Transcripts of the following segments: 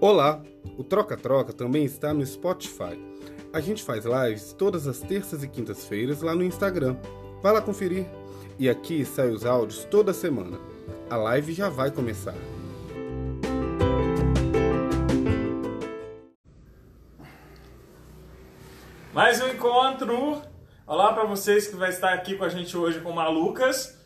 Olá! O Troca Troca também está no Spotify. A gente faz lives todas as terças e quintas-feiras lá no Instagram. Vai lá conferir. E aqui saem os áudios toda semana. A live já vai começar. Mais um encontro. Olá para vocês que vai estar aqui com a gente hoje com o Malucas.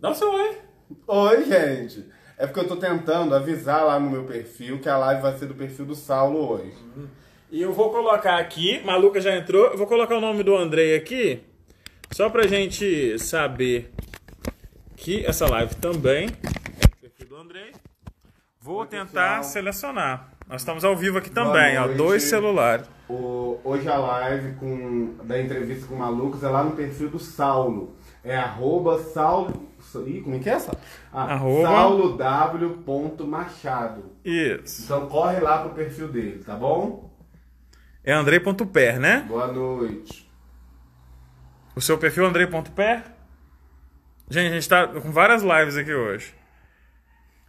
Dá o seu oi. Oi, gente! É porque eu tô tentando avisar lá no meu perfil que a live vai ser do perfil do Saulo hoje. E eu vou colocar aqui, Maluca já entrou, eu vou colocar o nome do Andrei aqui, só pra gente saber que essa live também é do perfil do Andrei. Vou Oi, tentar pessoal. selecionar. Nós estamos ao vivo aqui também, ó, dois celulares. O- hoje a live com, da entrevista com o Malucos é lá no perfil do Saulo. É arroba Saulo. Ih, como é que é essa? Ah, Arroba. Saulo W. Machado. Isso. Então corre lá pro perfil dele, tá bom? É Andrei.per, né? Boa noite. O seu perfil é Andrei.per? Gente, a gente tá com várias lives aqui hoje.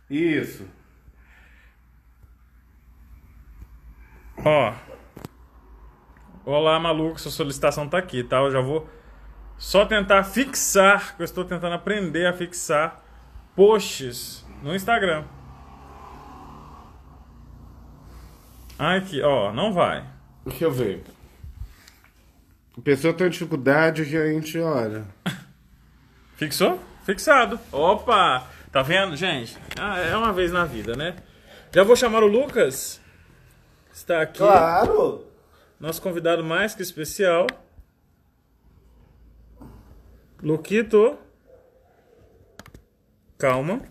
Isso. Ó. Olá, maluco, sua solicitação tá aqui, tá? Eu já vou só tentar fixar, que eu estou tentando aprender a fixar posts no Instagram. Aqui, ó, não vai. Deixa eu ver. A pessoa tem dificuldade, gente, olha. Fixou? Fixado. Opa! Tá vendo, gente? Ah, é uma vez na vida, né? Já vou chamar o Lucas. Está aqui. Claro! Nosso convidado mais que especial. Luquito. Calma.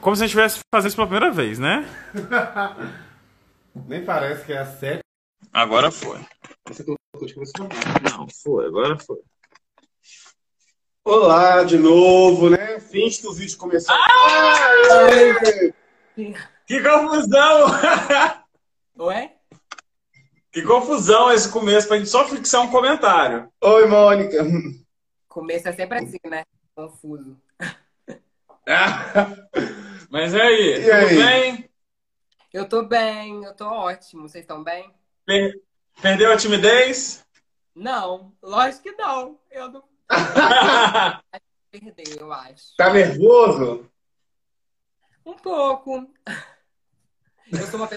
Como se a gente estivesse fazendo isso pela primeira vez, né? Nem parece que é a série. Agora foi. Não, foi, agora foi. Olá de novo, né? Finge que o vídeo começou. Que confusão! Ué? Que confusão esse começo pra gente só fixar um comentário. Oi, Mônica. Começo é sempre assim, né? Confuso. Mas e aí, E tudo aí? bem? Eu tô bem, eu tô ótimo. Vocês estão bem? Per- Perdeu a timidez? Não, lógico que não. Eu não perdi, eu acho. Tá nervoso? Um pouco. Eu sou uma pessoa.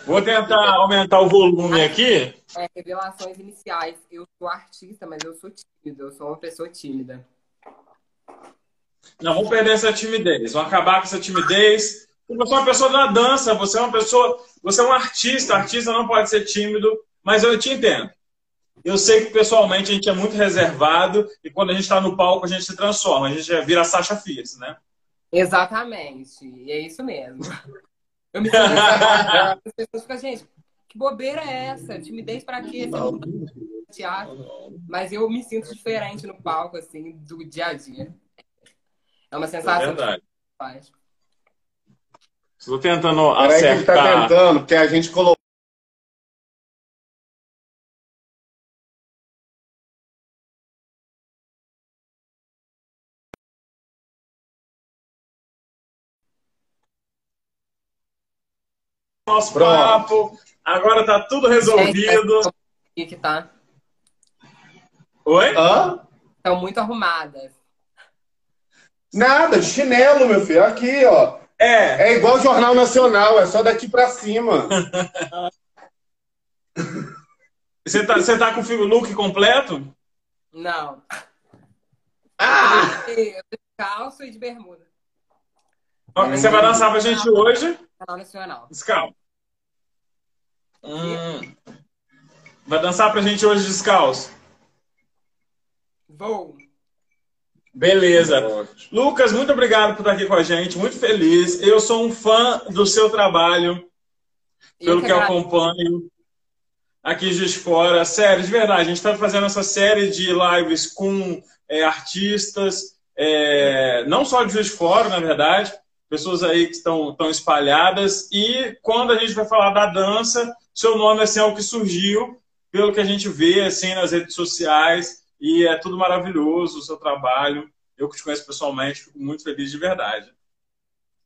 Vou tentar aumentar o volume aqui. É, revelações iniciais. Eu sou artista, mas eu sou tímida. Eu sou uma pessoa tímida. Não, vamos perder essa timidez. Vamos acabar com essa timidez. Você é uma pessoa da dança, você é uma pessoa. Você é um artista. Artista não pode ser tímido, mas eu te entendo. Eu sei que pessoalmente a gente é muito reservado e quando a gente está no palco a gente se transforma. A gente já vira Sasha Fierce, né? Exatamente. E é isso mesmo. Eu me sinto. As pessoas ficam, gente, que bobeira é essa? Timidez pra quê? Você não tá no teatro. Mas eu me sinto diferente no palco, assim, do dia a dia. É uma É sensação verdade. que faz. Estou tentando Peraí que a gente tá acertar. tentando, porque a gente colocou. Nosso Pronto. papo. Agora tá tudo resolvido. E que tá. Oi? Hã? Estão muito arrumadas. Nada, de chinelo, meu filho. Aqui, ó. É. É igual o Jornal Nacional, é só daqui pra cima. Você tá, você tá com o look completo? Não. Ah! Eu de calça e de bermuda. Você vai dançar pra gente hoje? Canal Nacional. Descalço. Hum. Vai dançar pra gente hoje descalço? Vou. Beleza. Lucas, muito obrigado por estar aqui com a gente. Muito feliz. Eu sou um fã do seu trabalho, pelo Eu que eu acompanho aqui de Fora. Sério, de verdade, a gente está fazendo essa série de lives com é, artistas, é, não só de Juiz de Fora, na verdade, pessoas aí que estão, estão espalhadas. E quando a gente vai falar da dança, seu nome assim, é o que surgiu, pelo que a gente vê assim, nas redes sociais. E é tudo maravilhoso o seu trabalho. Eu que te conheço pessoalmente, fico muito feliz de verdade.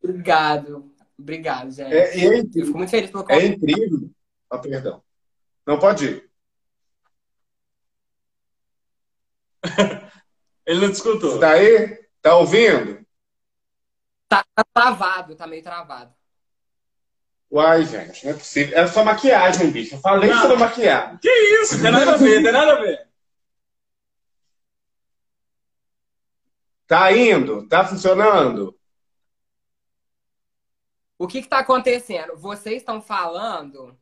Obrigado. Obrigado, gente. É, é Eu incrível. fico muito feliz pelo É convite. incrível. Ah, perdão. Não pode ir. Ele não te escutou. Tá aí? Tá ouvindo? Tá, tá travado, tá meio travado. Uai, gente, não é possível. É só maquiagem, bicho. Eu falei Não. sobre maquiagem. Que isso? Tem nada a ver, tem nada a ver. Tá indo? Tá funcionando? O que que tá acontecendo? Vocês estão falando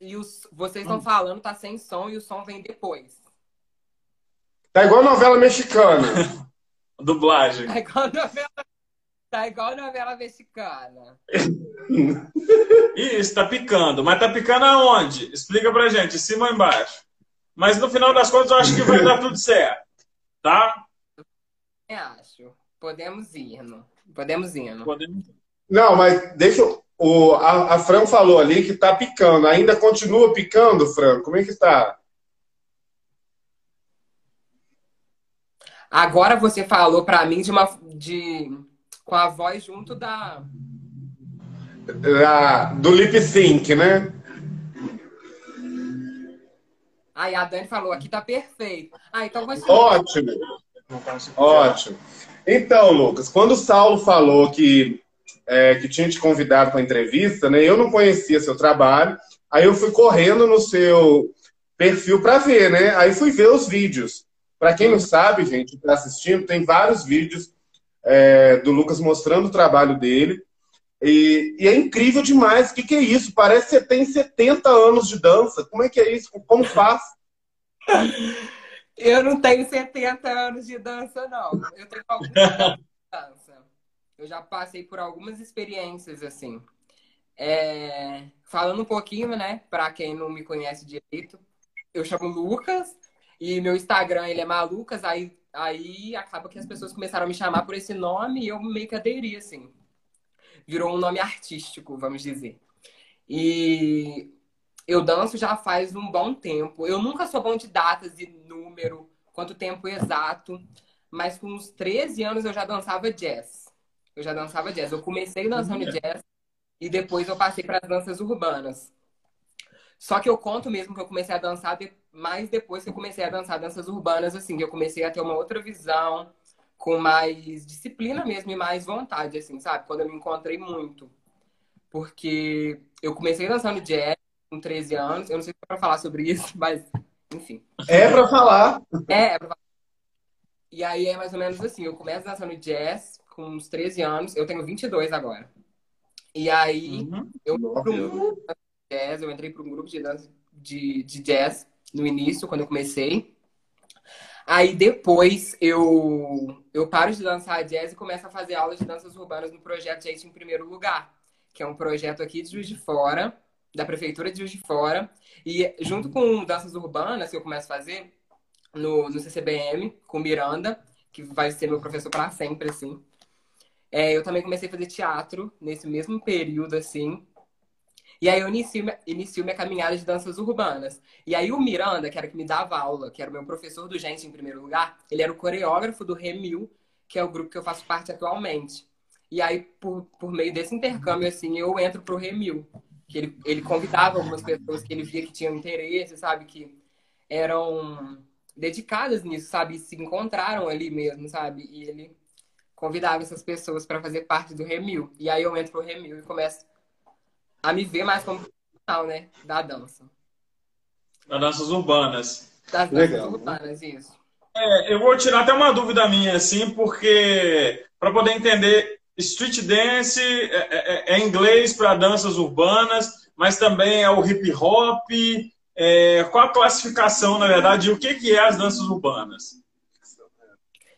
e os, vocês estão falando, tá sem som e o som vem depois. Tá igual novela mexicana. Dublagem. Tá igual novela, tá igual novela mexicana. Isso, tá picando. Mas tá picando aonde? Explica pra gente, em cima ou embaixo. Mas no final das contas eu acho que vai dar tudo certo. Tá? Eu acho. Podemos ir, não? Podemos ir, não? Podemos. Não, mas deixa eu. O, a, a Fran falou ali que tá picando. Ainda continua picando, Fran? Como é que tá? Agora você falou pra mim de uma de com a voz junto da Ah, do lip sync, né? Aí a Dani falou, aqui tá perfeito. Ah, então você Ótimo, ótimo. Então, Lucas, quando o Saulo falou que, é, que tinha te convidado para entrevista, né? Eu não conhecia seu trabalho. Aí eu fui correndo no seu perfil para ver, né? Aí fui ver os vídeos. Para quem não sabe, gente, está assistindo, tem vários vídeos é, do Lucas mostrando o trabalho dele. E, e é incrível demais. O que, que é isso? Parece que você tem 70 anos de dança. Como é que é isso? Como faz? Eu não tenho 70 anos de dança, não. Eu tenho alguns anos de dança. Eu já passei por algumas experiências, assim. É, Falando um pouquinho, né, pra quem não me conhece direito, eu chamo Lucas e meu Instagram ele é Malucas, aí, aí acaba que as pessoas começaram a me chamar por esse nome e eu meio que aderi, assim. Virou um nome artístico, vamos dizer. E eu danço já faz um bom tempo. Eu nunca sou bom de datas e número, quanto tempo exato, mas com uns 13 anos eu já dançava jazz. Eu já dançava jazz. Eu comecei dançando jazz e depois eu passei para as danças urbanas. Só que eu conto mesmo que eu comecei a dançar de- mais depois que eu comecei a dançar danças urbanas, assim, que eu comecei a ter uma outra visão, com mais disciplina mesmo e mais vontade, assim, sabe? Quando eu me encontrei muito. Porque eu comecei dançando jazz com 13 anos, eu não sei se é pra falar sobre isso, mas enfim. É para falar. É, é pra falar. E aí é mais ou menos assim, eu começo dançando jazz com uns 13 anos, eu tenho 22 agora. E aí Uhum. eu pra um grupo de jazz, eu entrei para um grupo de dança de, de jazz no início, quando eu comecei. Aí depois eu, eu paro de dançar jazz e começo a fazer aulas de danças urbanas no projeto Gente em Primeiro Lugar, que é um projeto aqui de Juiz de Fora, da Prefeitura de Juiz de Fora. E junto com danças urbanas que eu começo a fazer no, no CCBM, com Miranda, que vai ser meu professor para sempre, assim. É, eu também comecei a fazer teatro nesse mesmo período, assim. E aí eu inicio, inicio minha caminhada de danças urbanas. E aí o Miranda, que era que me dava aula, que era o meu professor do Gente em primeiro lugar, ele era o coreógrafo do Remil, que é o grupo que eu faço parte atualmente. E aí, por, por meio desse intercâmbio, assim, eu entro pro Remil. Que ele, ele convidava algumas pessoas que ele via que tinham interesse, sabe? Que eram dedicadas nisso, sabe? Se encontraram ali mesmo, sabe? E ele convidava essas pessoas para fazer parte do Remil. E aí eu entro pro Remil e começo a me ver mais como profissional, né? Da dança. Das danças urbanas. Das danças Legal. urbanas, isso. É, eu vou tirar até uma dúvida minha, assim, porque para poder entender, street dance é, é- é inglês para danças urbanas, mas também é o hip hop. É, qual a classificação, na verdade, e o que, que é as danças urbanas?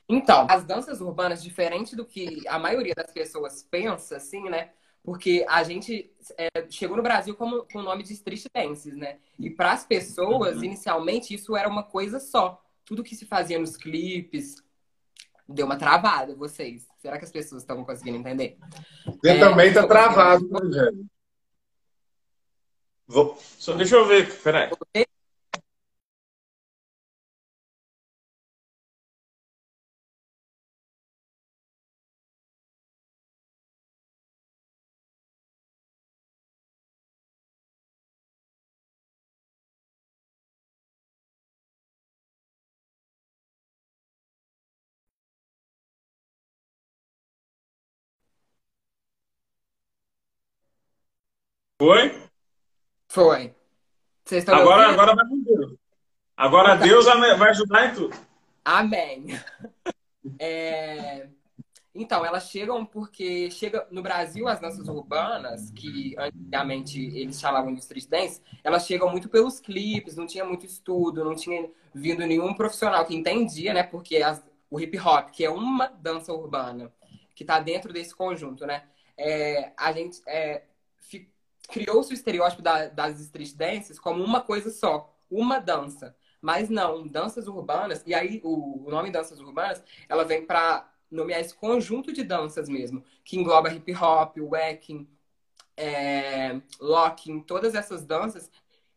Então, as danças urbanas, diferente do que a maioria das pessoas pensa, assim, né? Porque a gente é, chegou no Brasil como, com o nome de street dances, né? E para as pessoas, inicialmente, isso era uma coisa só. Tudo que se fazia nos clipes deu uma travada, vocês. Será que as pessoas estão conseguindo entender? Você É, também tá eu- travado, Rogério. Vou... Só, deixa eu ver, peraí. Foi? Foi. Vocês estão agora, agora vai com Deus. Agora tá. Deus vai ajudar em tudo. Amém. É... Então, elas chegam porque chega no Brasil as danças urbanas, que antigamente eles chamavam de street dance, elas chegam muito pelos clipes, não tinha muito estudo, não tinha vindo nenhum profissional que entendia, né? Porque as, o hip hop, que é uma dança urbana, que está dentro desse conjunto, né? É, a gente é, criou-se o estereótipo da, das street dances como uma coisa só, uma dança. Mas não, danças urbanas, e aí o, o nome danças urbanas, ela vem para nomear esse conjunto de danças mesmo, que engloba hip hop, wacking, é, locking, todas essas danças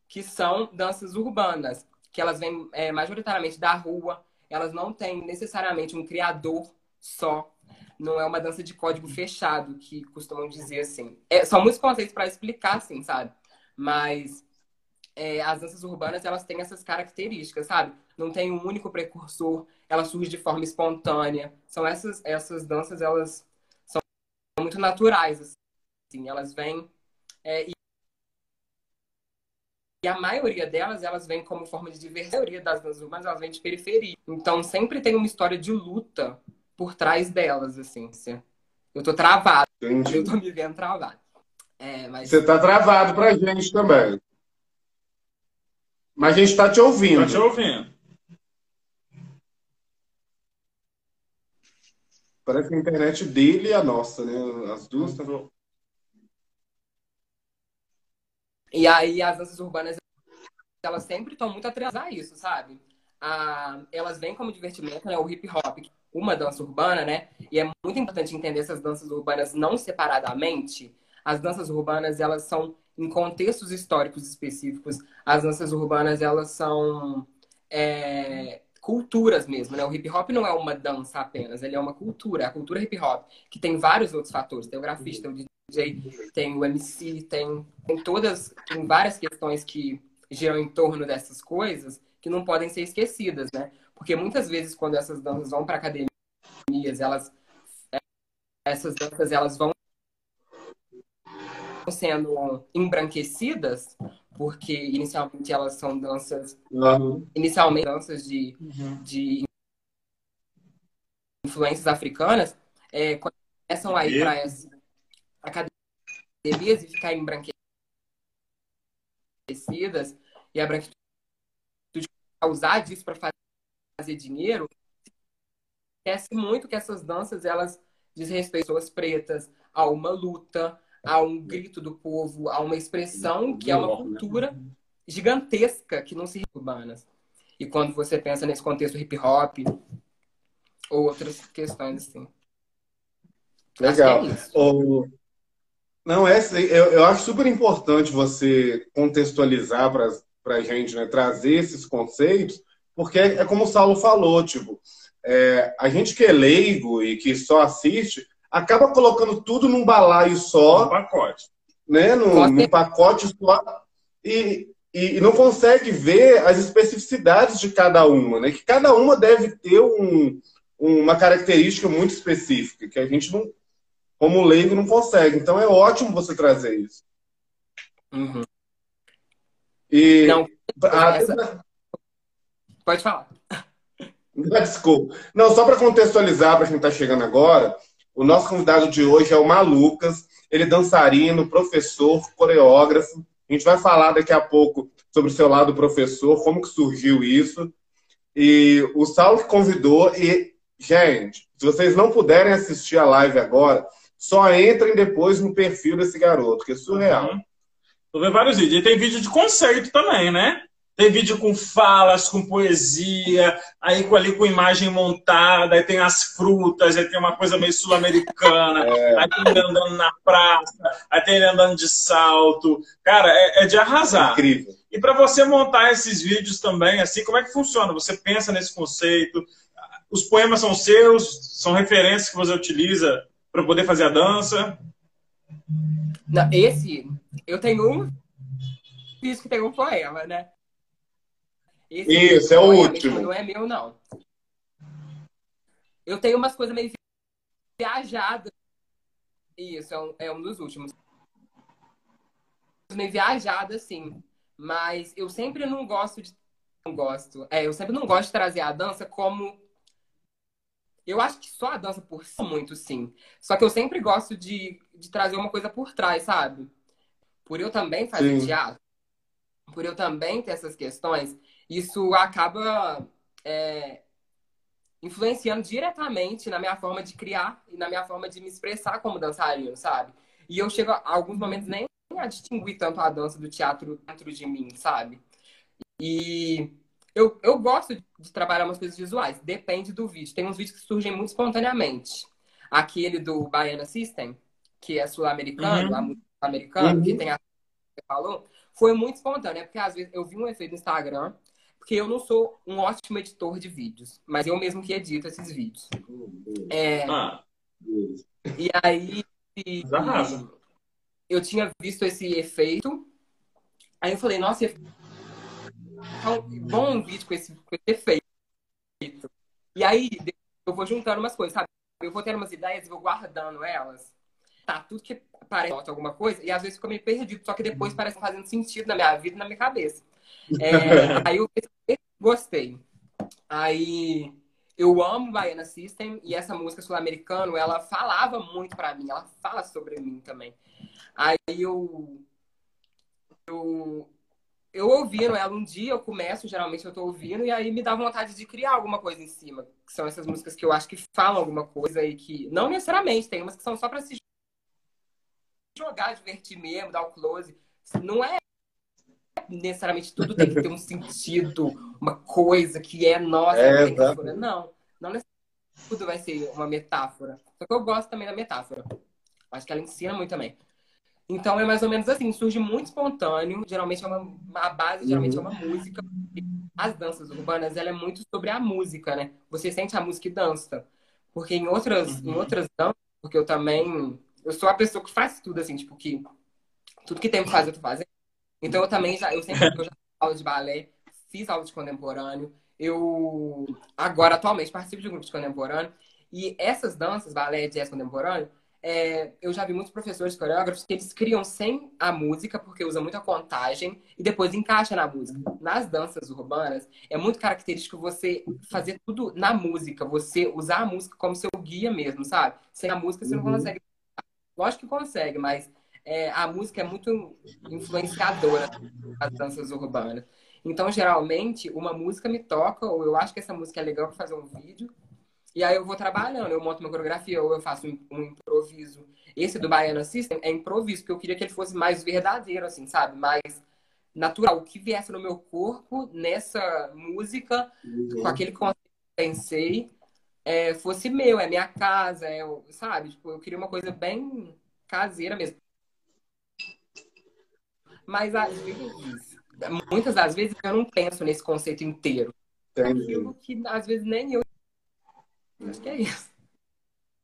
que são danças urbanas, que elas vêm é, majoritariamente da rua, elas não têm necessariamente um criador só, não é uma dança de código fechado, que costumam dizer assim. É, são muitos conceitos para explicar, assim, sabe? Mas é, as danças urbanas, elas têm essas características, sabe? Não tem um único precursor, ela surge de forma espontânea. São essas, essas danças, elas são muito naturais, assim. Elas vêm... É, e, e a maioria delas, elas vêm como forma de diversão. A maioria das danças urbanas, elas vêm de periferia. Então, sempre tem uma história de luta por trás delas, assim. Eu tô travado. Entendi. Eu tô me vendo travado. É, mas... Você tá travado pra gente também. Mas a gente está te ouvindo. Está te ouvindo. Parece que a internet dele e a nossa, né? As duas estão. E aí as danças urbanas, elas sempre estão muito atrasadas a isso, sabe? Ah, elas vêm como divertimento, né? O hip hop, uma dança urbana, né? E é muito importante entender essas danças urbanas não separadamente. As danças urbanas, elas são em contextos históricos específicos, as danças urbanas elas são é, culturas mesmo, né? O hip hop não é uma dança apenas, ele é uma cultura, a cultura hip hop, que tem vários outros fatores. Tem o grafista, tem o DJ, tem o MC, tem, tem todas, tem várias questões que giram em torno dessas coisas que não podem ser esquecidas, né? Porque muitas vezes quando essas danças vão para academias, elas essas danças elas vão sendo embranquecidas, porque inicialmente elas são danças, uhum. inicialmente danças de, uhum. de influências africanas, é, começam a ir para as academias e ficar embranquecidas, e a branquitude usar disso para fazer dinheiro, esquece muito que essas danças elas desrespeitam pessoas pretas a uma luta, a um grito do povo, a uma expressão que é uma cultura gigantesca que não se urbanas. E quando você pensa nesse contexto hip hop ou outras questões assim. Legal. É o... Não, é, eu, eu acho super importante você contextualizar para a gente, né, trazer esses conceitos, porque é, como o Saulo falou, tipo, é, a gente que é leigo e que só assiste, acaba colocando tudo num balaio só. Um pacote. Né? Num, num pacote só. E, e, não consegue ver as especificidades de cada uma, né? Que cada uma deve ter um, uma característica muito específica, que a gente não, como leigo, não consegue. Então é ótimo você trazer isso. Uhum. E não, essa... Pode falar. Desculpa. Não, só para contextualizar para quem está chegando agora, o nosso convidado de hoje é o Malucas. Ele é dançarino, professor, coreógrafo. A gente vai falar daqui a pouco sobre o seu lado professor, como que surgiu isso. E o Saulo que convidou. E, gente, se vocês não puderem assistir a live agora, só entrem depois no perfil desse garoto, que é surreal. Uhum. Tô vendo vários vídeos. E tem vídeo de conceito também, né? Tem vídeo com falas, com poesia, aí com, ali com imagem montada, aí tem as frutas, aí tem uma coisa meio sul-americana, é. aí tem ele andando na praça, aí tem ele andando de salto. Cara, é, é de arrasar. Incrível. E para você montar esses vídeos também, assim, como é que funciona? Você pensa nesse conceito? Os poemas são seus? São referências que você utiliza para poder fazer a dança? Não, esse, eu tenho um vídeo que tem um poema, né? Esse Isso, é o último. Não é meu, não. Eu tenho umas coisas meio viajadas. Isso, é um, é um dos últimos. meio viajada, assim. Mas eu sempre não gosto de. Não gosto. É, eu sempre não gosto de trazer a dança como. Eu acho que só a dança por si muito, sim. Só que eu sempre gosto de, de trazer uma coisa por trás, sabe? Por eu também fazer sim. teatro, por eu também ter essas questões, isso acaba é, influenciando diretamente na minha forma de criar e na minha forma de me expressar como dançarino, sabe? E eu chego a alguns momentos nem a distinguir tanto a dança do teatro dentro de mim, sabe? E eu, eu gosto de trabalhar umas coisas visuais, depende do vídeo. Tem uns vídeos que surgem muito espontaneamente. Aquele do Baiana System, que é sul-americano, uhum. a música americana, uhum. que tem a que falou, foi muito espontâneo, porque às vezes eu vi um efeito no Instagram porque eu não sou um ótimo editor de vídeos, mas eu mesmo que edito esses vídeos. É, ah. E aí e, eu tinha visto esse efeito, aí eu falei, nossa, ia ficar um bom vídeo com esse, com esse efeito. E aí eu vou juntando umas coisas, sabe? Eu vou tendo umas ideias e vou guardando elas. Tá, tudo que parece alguma coisa, e às vezes fica meio perdido, só que depois parece fazendo sentido na minha vida e na minha cabeça. É, aí eu gostei. Aí eu amo Baiana System e essa música sul-americana, ela falava muito para mim, ela fala sobre mim também. Aí eu eu eu ouvindo ela um dia, eu começo, geralmente eu tô ouvindo, e aí me dá vontade de criar alguma coisa em cima. Que são essas músicas que eu acho que falam alguma coisa e que. Não necessariamente, tem umas que são só pra se jogar, divertir mesmo, dar o close. Não é necessariamente tudo tem que ter um sentido, uma coisa que é nossa. É, metáfora. Não, não necessariamente tudo vai ser uma metáfora. Só que eu gosto também da metáfora. Acho que ela ensina muito também. Então é mais ou menos assim, surge muito espontâneo. Geralmente é uma a base, geralmente é uma música. As danças urbanas, ela é muito sobre a música, né? Você sente a música e dança. Porque em outras, uhum. em outras danças, porque eu também eu sou a pessoa que faz tudo assim, tipo que tudo que tem que fazer eu tô fazendo. Então eu também já, eu sempre eu já fiz aula de balé, fiz aula de contemporâneo. Eu agora atualmente participo de um grupo de contemporâneo e essas danças, balé, jazz contemporâneo, é, eu já vi muitos professores coreógrafos que eles criam sem a música, porque usa muita contagem, e depois encaixa na música. Nas danças urbanas, é muito característico você fazer tudo na música, você usar a música como seu guia mesmo, sabe? Sem a música você não uhum. consegue. Lógico que consegue, mas é, a música é muito influenciadora das danças urbanas. Então, geralmente, uma música me toca, ou eu acho que essa música é legal para fazer um vídeo, e aí eu vou trabalhando, eu monto uma coreografia, ou eu faço um, um improviso. Esse do Baiana System é improviso, porque eu queria que ele fosse mais verdadeiro, assim, sabe? Mais natural. O que viesse no meu corpo, nessa música, uhum. com aquele conceito que eu pensei, é, fosse meu, é minha casa, é, sabe? Tipo, eu queria uma coisa bem caseira mesmo. Mas às vezes, muitas das vezes, eu não penso nesse conceito inteiro. Entendi. Aquilo que às vezes nem eu. Acho que é isso.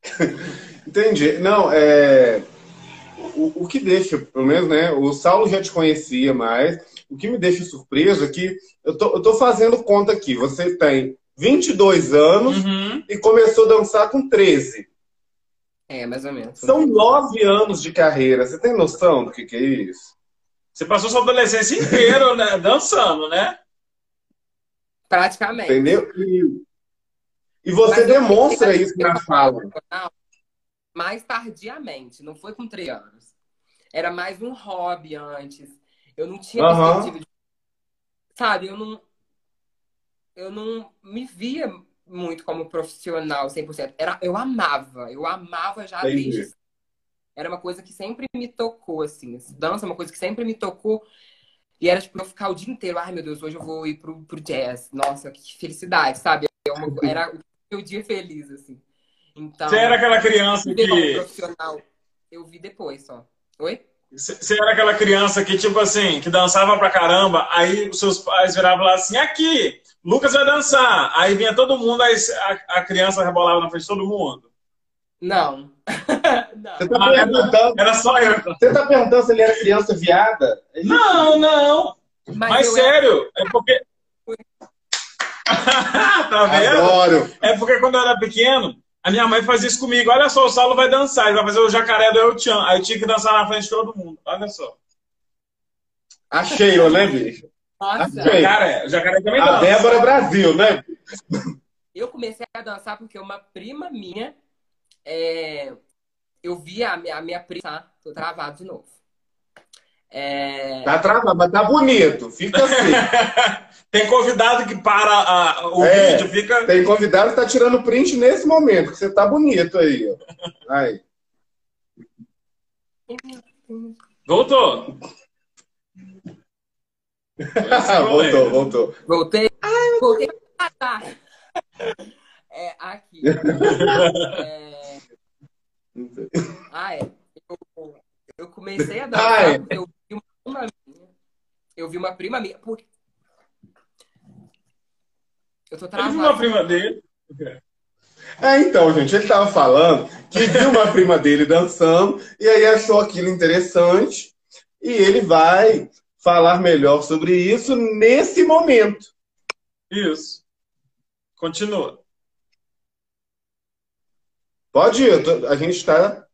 Entendi. Não, é. O, o que deixa, pelo menos, né? O Saulo já te conhecia mais. O que me deixa surpreso é que eu tô, eu tô fazendo conta aqui. Você tem 22 anos uhum. e começou a dançar com 13. É, mais ou menos. São nove anos de carreira. Você tem noção do que, que é isso? Você passou sua adolescência inteira né, dançando, né? Praticamente. Entendeu? E, e você Mas demonstra isso na fala. Mais tardiamente, não foi com três anos. Era mais um hobby antes. Eu não tinha perspectiva de... Sabe, eu não... Eu não me via muito como profissional 100%. Era, eu amava, eu amava já Entendi. desde era uma coisa que sempre me tocou, assim. Dança é uma coisa que sempre me tocou. E era tipo eu ficar o dia inteiro, ai meu Deus, hoje eu vou ir pro, pro jazz. Nossa, que felicidade, sabe? É era o meu dia feliz, assim. Então. Você era aquela criança que. profissional. Eu vi depois só. Oi? Você era aquela criança que, tipo assim, que dançava pra caramba, aí os seus pais viravam lá assim, aqui, Lucas vai dançar. Aí vinha todo mundo, aí a, a criança rebolava na frente de todo mundo. Não. Você tá perguntando. Era só eu. Você tá perguntando se ele era criança viada? Não, não. Mas, Mas sério, era... é porque. tá vendo? Adoro. É porque quando eu era pequeno, a minha mãe fazia isso comigo. Olha só, o Saulo vai dançar, ele vai fazer o jacaré do Eu Tchan. Aí eu tinha que dançar na frente de todo mundo. Olha só. A Sheila, né, bicho? Nossa, Jacaré. Jacaré também A dança. Débora Brasil, né? eu comecei a dançar porque uma prima minha, é, eu vi a minha, a minha prima. Tá, tô travado de novo. É, Tá travado, mas tá bonito. Fica assim. Tem convidado que para a- o É. vídeo, fica. Tem convidado que tá tirando print nesse momento, que você tá bonito aí, ó. Aí. Voltou. voltou, voltou. Voltei. Voltei. Ah, tá. É, aqui. É, ah, é. Eu, eu comecei a dançar Ah, é. eu vi uma prima minha. Eu vi uma prima minha. Por... Eu tô Ele travada. viu uma prima dele. É, então, gente, ele tava falando que viu uma prima dele dançando e aí achou aquilo interessante e ele vai falar melhor sobre isso nesse momento. Isso. Continua. Pode ir, tô- a gente tá.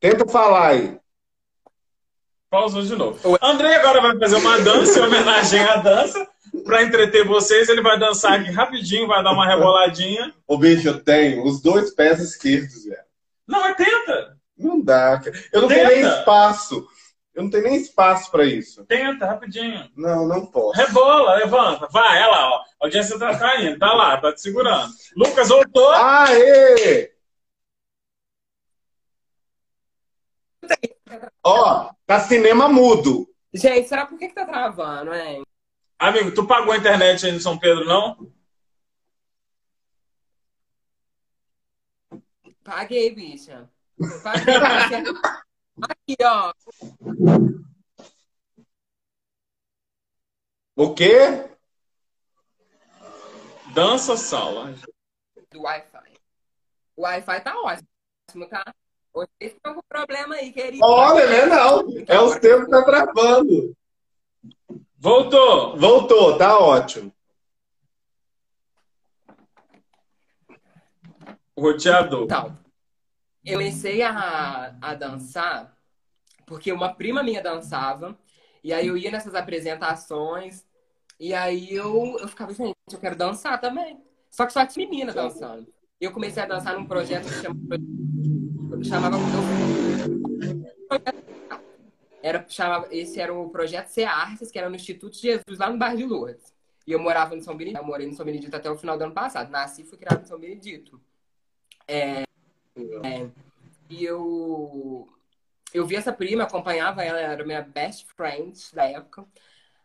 Tenta falar aí. Pausou de novo. André agora vai fazer uma dança em homenagem à dança. Pra entreter vocês, ele vai dançar aqui rapidinho, vai dar uma reboladinha. Ô, bicho, eu tenho os dois pés esquerdos, velho. Não, mas tenta. Não dá, cara. Eu não tenho nem Tenta. espaço. Eu não tenho nem espaço pra isso. Tenta, rapidinho. Não, não posso. Rebola, levanta. Vai, olha lá, ó. A audiência tá caindo. Tá lá, tá te segurando. Lucas voltou. Aê! Ó, tá cinema mudo. Gente, será por que, que tá travando, hein? Amigo, tu pagou a internet aí no São Pedro, não? Paguei, bicha. Paguei. bicha. Aqui, ó. O quê? Dança sala. Do Wi-Fi. O Wi-Fi tá ótimo, tá? Vocês estão com problema aí, querido. Olha, né? Não. É os tempos que tá travando. Voltou. Voltou, tá ótimo. Roteador. Então, eu comecei a, a dançar porque uma prima minha dançava. E aí eu ia nessas apresentações. E aí eu, eu ficava, gente, eu quero dançar também. Só que só tinha menina dançando. Eu comecei a dançar num projeto que chama, chamava. Era, chamava, esse era o projeto C Artes, que era no Instituto Jesus, lá no bairro de Lourdes. E eu morava no São Benedito. Eu morei no São Benedito até o final do ano passado. Nasci e fui criado no São Benedito. É, é, e eu, eu vi essa prima, acompanhava ela, era minha best friend da época.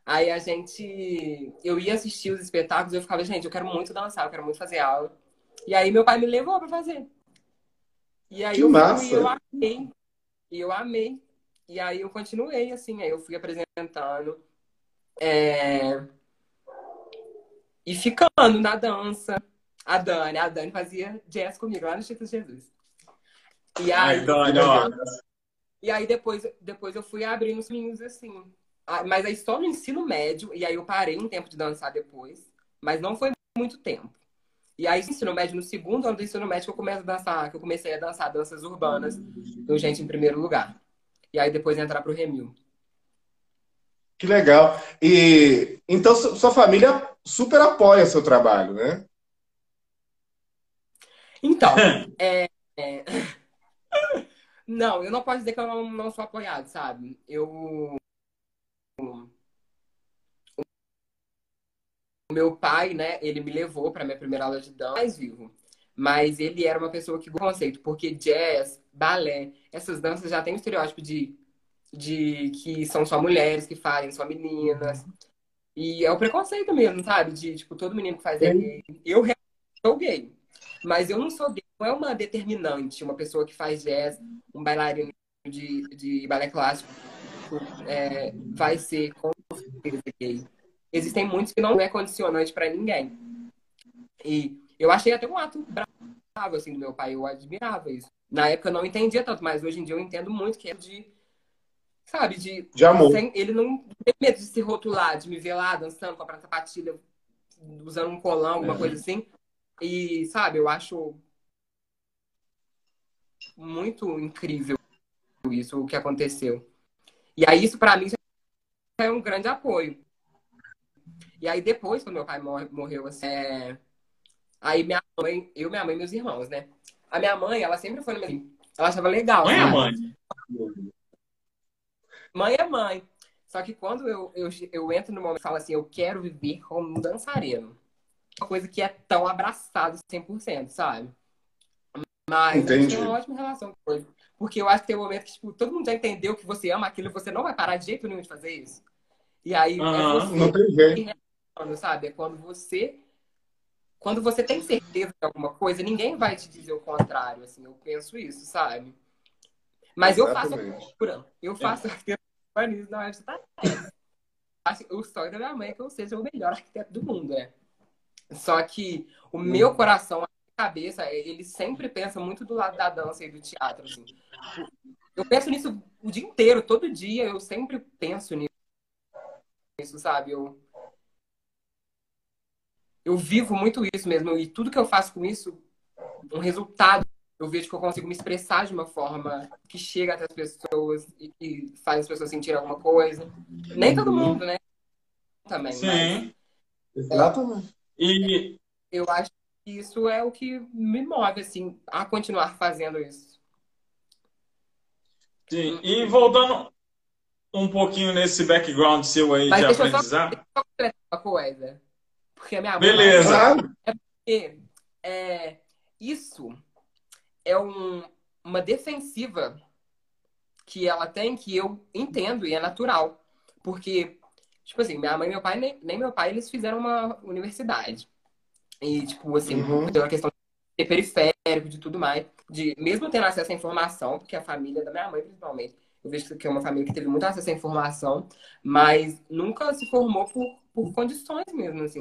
Aí a gente. Eu ia assistir os espetáculos eu ficava, gente, eu quero muito dançar, eu quero muito fazer aula. E aí meu pai me levou pra fazer. E aí Que eu massa. fui, e eu amei. E eu amei. E aí eu continuei, assim, aí eu fui apresentando. é, E ficando na dança. A Dani, a Dani fazia jazz comigo lá no Instituto Jesus. E aí, Ai, Dani, ó. e aí depois, depois eu fui abrindo os caminhos assim. Ah, Mas aí só no ensino médio, e aí eu parei um tempo de dançar depois, mas não foi muito tempo. E aí, no ensino médio, no segundo ano do ensino médio, que eu comecei a dançar, que eu comecei a dançar danças urbanas, do Gente em Primeiro Lugar. E aí depois entrar pro Remil. Que legal. E então su- sua família super apoia seu trabalho, né? Então, é, é, não, eu não posso dizer que eu não, não sou apoiado, sabe? Eu. O meu pai, né, ele me levou para minha primeira aula de dança mais vivo. Mas ele era uma pessoa que conceito, porque jazz, balé, essas danças já tem um estereótipo de, de que são só mulheres que fazem, só meninas. E é o preconceito mesmo, sabe? De, tipo, todo menino que faz é gay. Eu realmente sou gay. Mas eu não sou gay, não é uma determinante, uma pessoa que faz jazz, um bailarino de, de balé clássico, é, vai ser com certeza gay. Existem muitos que não é condicionante pra ninguém. E eu achei até um ato bravo, assim, do meu pai, eu admirava isso. Na época eu não entendia tanto, mas hoje em dia eu entendo muito que é de, sabe, de De amor. sem- ele não tem medo de se rotular, de me ver lá dançando, comprando sapatilha, usando um colão, alguma coisa assim. E, sabe, eu acho muito incrível isso, o que aconteceu. E aí, isso pra mim é um grande apoio. E aí depois, quando meu pai morreu, assim, é... aí minha mãe, eu, minha mãe e meus irmãos, né? A minha mãe, ela sempre foi no meu... Ela achava legal. Mãe é mãe? Mãe é mãe. Só que quando eu, eu, eu entro no momento e falo assim, eu quero viver como um dançarino. Uma coisa que é tão abraçado 100%, sabe? Mas Entendi. tem uma ótima relação com coisa. Porque eu acho que tem um momento que, tipo, todo mundo já entendeu que você ama aquilo, você não vai parar de jeito nenhum de fazer isso. E aí uhum, é você não tem jeito. Sabe? É quando você quando você tem certeza de alguma coisa, ninguém vai te dizer o contrário, assim, eu penso isso, sabe? Mas Exatamente. eu faço arquitetura, eu faço arquitetura na. O sonho da minha mãe é que eu seja o melhor arquiteto do mundo, né? Só que o meu coração, a cabeça, ele sempre pensa muito do lado da dança e do teatro, assim. Eu penso nisso o dia inteiro, todo dia, eu sempre penso nisso, sabe? Eu, eu vivo muito isso mesmo. E tudo que eu faço com isso, um resultado, eu vejo que eu consigo me expressar de uma forma que chega até as pessoas e que faz as pessoas sentirem alguma coisa. Nem todo mundo, né? Também. Sim. Mas, Exatamente. E eu acho que isso é o que me move, assim, a continuar fazendo isso. Sim. E voltando um pouquinho nesse background seu aí Mas de aprendizado. Deixa eu só uma coisa. Porque a minha Beleza. Mãe, é porque é, isso é um, uma defensiva que ela tem que eu entendo e é natural. Porque, tipo assim, minha mãe e meu pai, nem, nem meu pai, eles fizeram uma universidade. E, tipo, assim, uhum. pela questão de ser periférico, de tudo mais. De, mesmo tendo acesso à informação, porque a família da minha mãe, principalmente, eu vejo que é uma família que teve muito acesso à informação, mas nunca se formou por, por condições mesmo, assim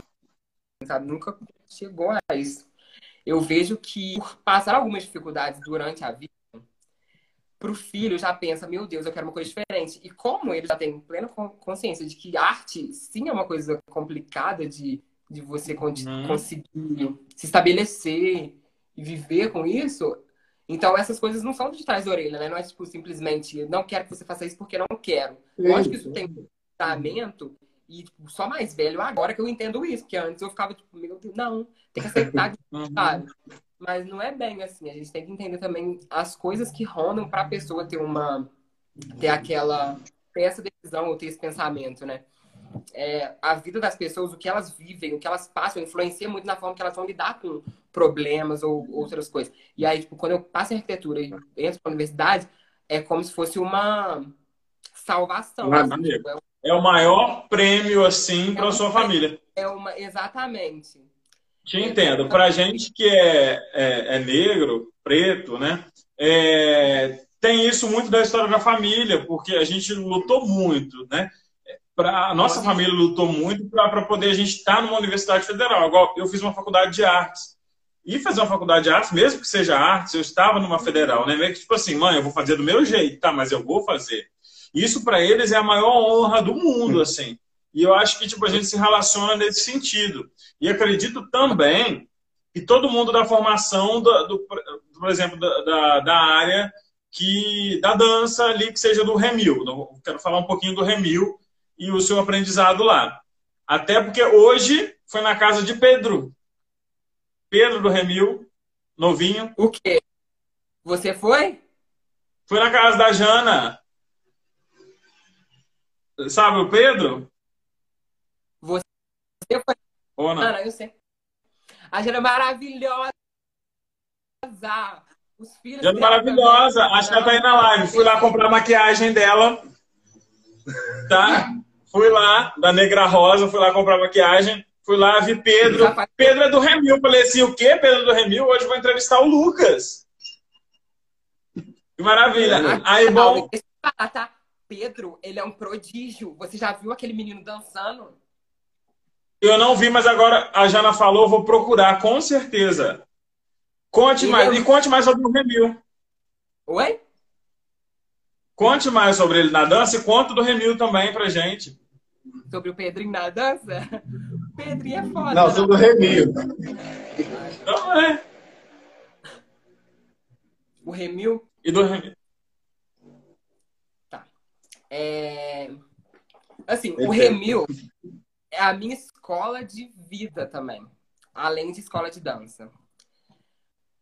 sabe? Nunca chegou a isso. Eu vejo que por passar algumas dificuldades durante a vida, para o filho já pensa, meu Deus, eu quero uma coisa diferente. E como ele já tem plena consciência de que arte sim é uma coisa complicada de, de você uhum. conseguir se estabelecer e viver com isso, então essas coisas não são de trás da orelha, né? Não é tipo simplesmente, não quero que você faça isso porque não quero. Eu acho que isso tem um tratamento e tipo, só mais velho agora que eu entendo isso, porque antes eu ficava tipo, meu Deus, não, tem que aceitar, uhum. sabe? Mas não é bem assim, a gente tem que entender também as coisas que rondam para a pessoa ter uma ter aquela ter essa decisão ou ter esse pensamento, né? É, a vida das pessoas, o que elas vivem, o que elas passam, influencia muito na forma que elas vão lidar com problemas ou outras coisas. E aí, tipo, quando eu passo em arquitetura e entro para a universidade, é como se fosse uma salvação. Assim, tipo, é é o maior prêmio, assim, para a sua família. É uma, exatamente. Te entendo. Para gente que é, é, é, negro, preto, né? É, tem isso muito da história da família, porque a gente lutou muito, né? Pra, a nossa família lutou muito para poder a gente estar numa universidade federal. Igual eu fiz uma faculdade de artes. E fazer uma faculdade de artes, mesmo que seja artes, eu estava numa federal, né? Meio que tipo assim, mãe, eu vou fazer do meu jeito, tá? Mas eu vou fazer. Isso para eles é a maior honra do mundo, assim. E eu acho que tipo, a gente se relaciona nesse sentido. E acredito também que todo mundo da formação, do, do por exemplo, da, da, área que da dança ali, que seja do Remil. Quero falar um pouquinho do Remil e o seu aprendizado lá. Até porque hoje foi na casa de Pedro. Pedro do Remil, novinho. O quê? Você foi? Foi na casa da Jana. Sabe o Pedro? Você foi. Ou não? eu sei. A Jana é maravilhosa. Os filhos Jana é maravilhosa. Também. Acho que ela tá aí na live. Fui lá comprar a maquiagem dela. Tá? Fui lá, da Negra Rosa, fui lá comprar maquiagem. Fui lá, vi Pedro. Pedro é do Remil. Falei assim, o quê? Pedro é do Remil? Hoje vou entrevistar o Lucas. Que maravilha. Aí, bom... Tá? Pedro, ele é um prodígio. Você já viu aquele menino dançando? Eu não vi, mas agora a Jana falou, vou procurar, com certeza. Conte ele mais. É... E conte mais sobre o Remil. Oi? Conte mais sobre ele na dança e conta do Remil também pra gente. Sobre o Pedrinho na dança? Pedrinho é foda. Não, sobre o Remil. Não é. O Remil? E do Remil. É... Assim, o Remil é a minha escola de vida também, além de escola de dança.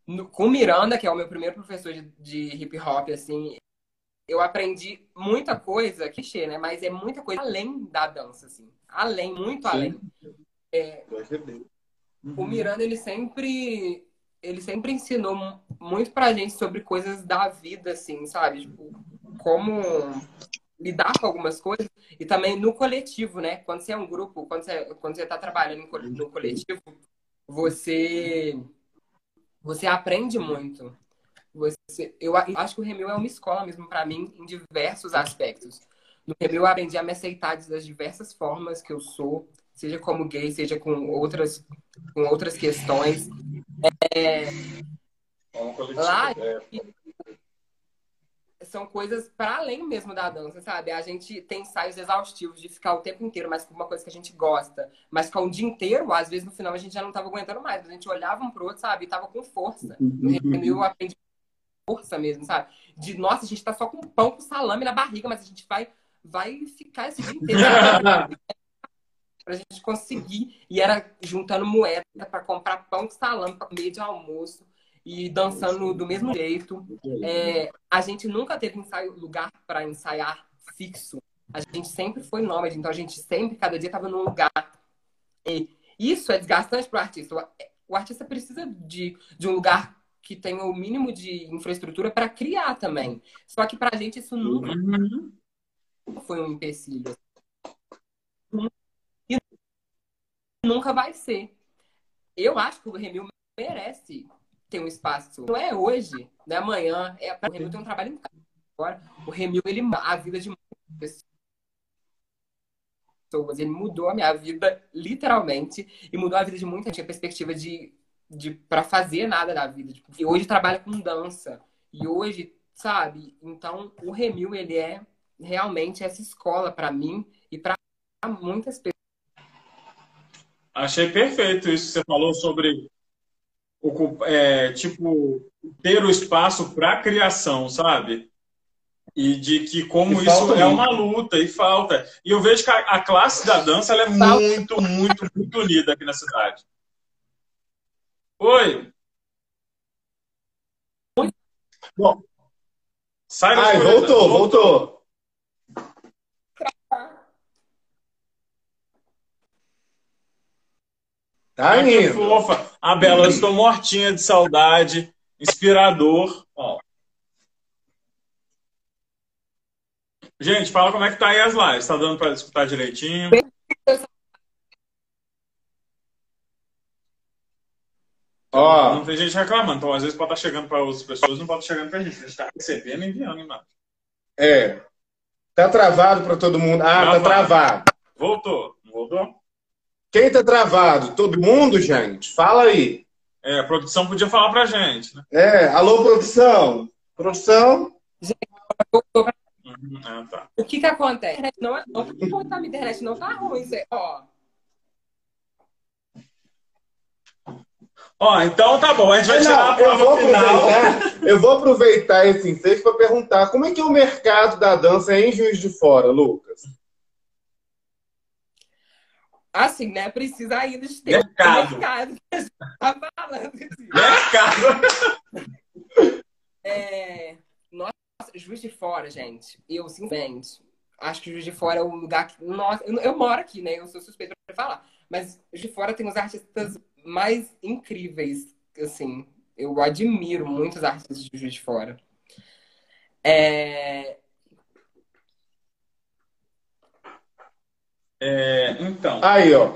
No, com Miranda, que é o meu primeiro professor de, de hip hop, assim, eu aprendi muita coisa, clichê, né? Mas é muita coisa além da dança, assim. Além, muito Sim. além. É, uhum. O Miranda, ele sempre ele sempre ensinou muito pra gente sobre coisas da vida, assim, sabe? Tipo, como lidar com algumas coisas e também no coletivo, né? Quando você é um grupo, quando você, quando você tá trabalhando no coletivo, você você aprende muito. Você, eu acho que o Remil é uma escola mesmo para mim em diversos aspectos. No Remil eu aprendi a me aceitar das diversas formas que eu sou, seja como gay, seja com outras com outras questões. É, lá é são coisas para além mesmo da dança, sabe? A gente tem ensaios exaustivos de ficar o tempo inteiro, mas com uma coisa que a gente gosta. Mas ficar um dia inteiro, às vezes no final a gente já não tava aguentando mais. A gente olhava um pro outro, sabe? E tava com força. No Remil eu aprendi força mesmo, sabe? De, nossa, a gente tá só com pão com salame na barriga, mas a gente vai, vai ficar esse dia inteiro. pra gente conseguir. E era juntando moeda para comprar pão com salame para comer de almoço e dançando do mesmo jeito. É, a gente nunca teve ensaio, lugar para ensaiar fixo. A gente sempre foi nômade, então a gente sempre, cada dia, estava num lugar. E isso é desgastante para o artista. O artista precisa de, de um lugar que tenha o mínimo de infraestrutura para criar também. Só que para a gente isso nunca foi um empecilho. E nunca vai ser. Eu acho que o Remil merece ter um espaço. Não é hoje, não é amanhã. É, o Remil tem um trabalho em casa. Agora, o Remil, ele a vida de muitas pessoas. Ele mudou a minha vida, literalmente, e mudou a vida de muita gente. A perspectiva de de para fazer nada da vida. Tipo, e hoje trabalha com dança. E hoje, sabe? Então, o Remil, ele é realmente essa escola para mim e para muitas pessoas. Achei perfeito isso que você falou sobre é, tipo ter o espaço para criação, sabe? E de que como e isso é uma luta e falta. E eu vejo que a, a classe da dança é muito, muito, muito unida aqui na cidade. Oi. Bom. Sai Ai, voltou, voltou. Tá Ai, indo. fofa. A Bela, eu estou mortinha de saudade. Inspirador. Ó. Gente, fala como é que tá aí as lives. Tá dando para escutar direitinho? Ó, não tem gente reclamando. Então, às vezes pode estar tá chegando para outras pessoas, não pode estar chegando para a gente. A gente está recebendo e enviando imagem. É. Tá travado para todo mundo. Ah, travado. tá travado. Voltou. Voltou? Quem tá travado? Todo mundo, gente? Fala aí. É, a produção podia falar pra gente, né? É, alô, produção. Produção? Gente. Uhum, ah, tá. O que que acontece? Não, é, não, a minha internet não tá ruim. Ó, Ó, então tá bom, a gente vai Não, tirar a prova eu final. Eu vou aproveitar esse ensejo para perguntar como é que é o mercado da dança em Juiz de Fora, Lucas? Assim, né? Precisa ainda de ter mercado. mercado. Tá falando assim. Mercado. É... Nossa, Juiz de Fora, gente. Eu, simplesmente, acho que Juiz de Fora é o lugar que... Nossa, eu, eu moro aqui, né? Eu sou suspeita para falar. Mas Juiz de Fora tem os artistas mais incríveis, assim. Eu admiro muitos artistas de Juiz de Fora. É... É, então. Aí, ó.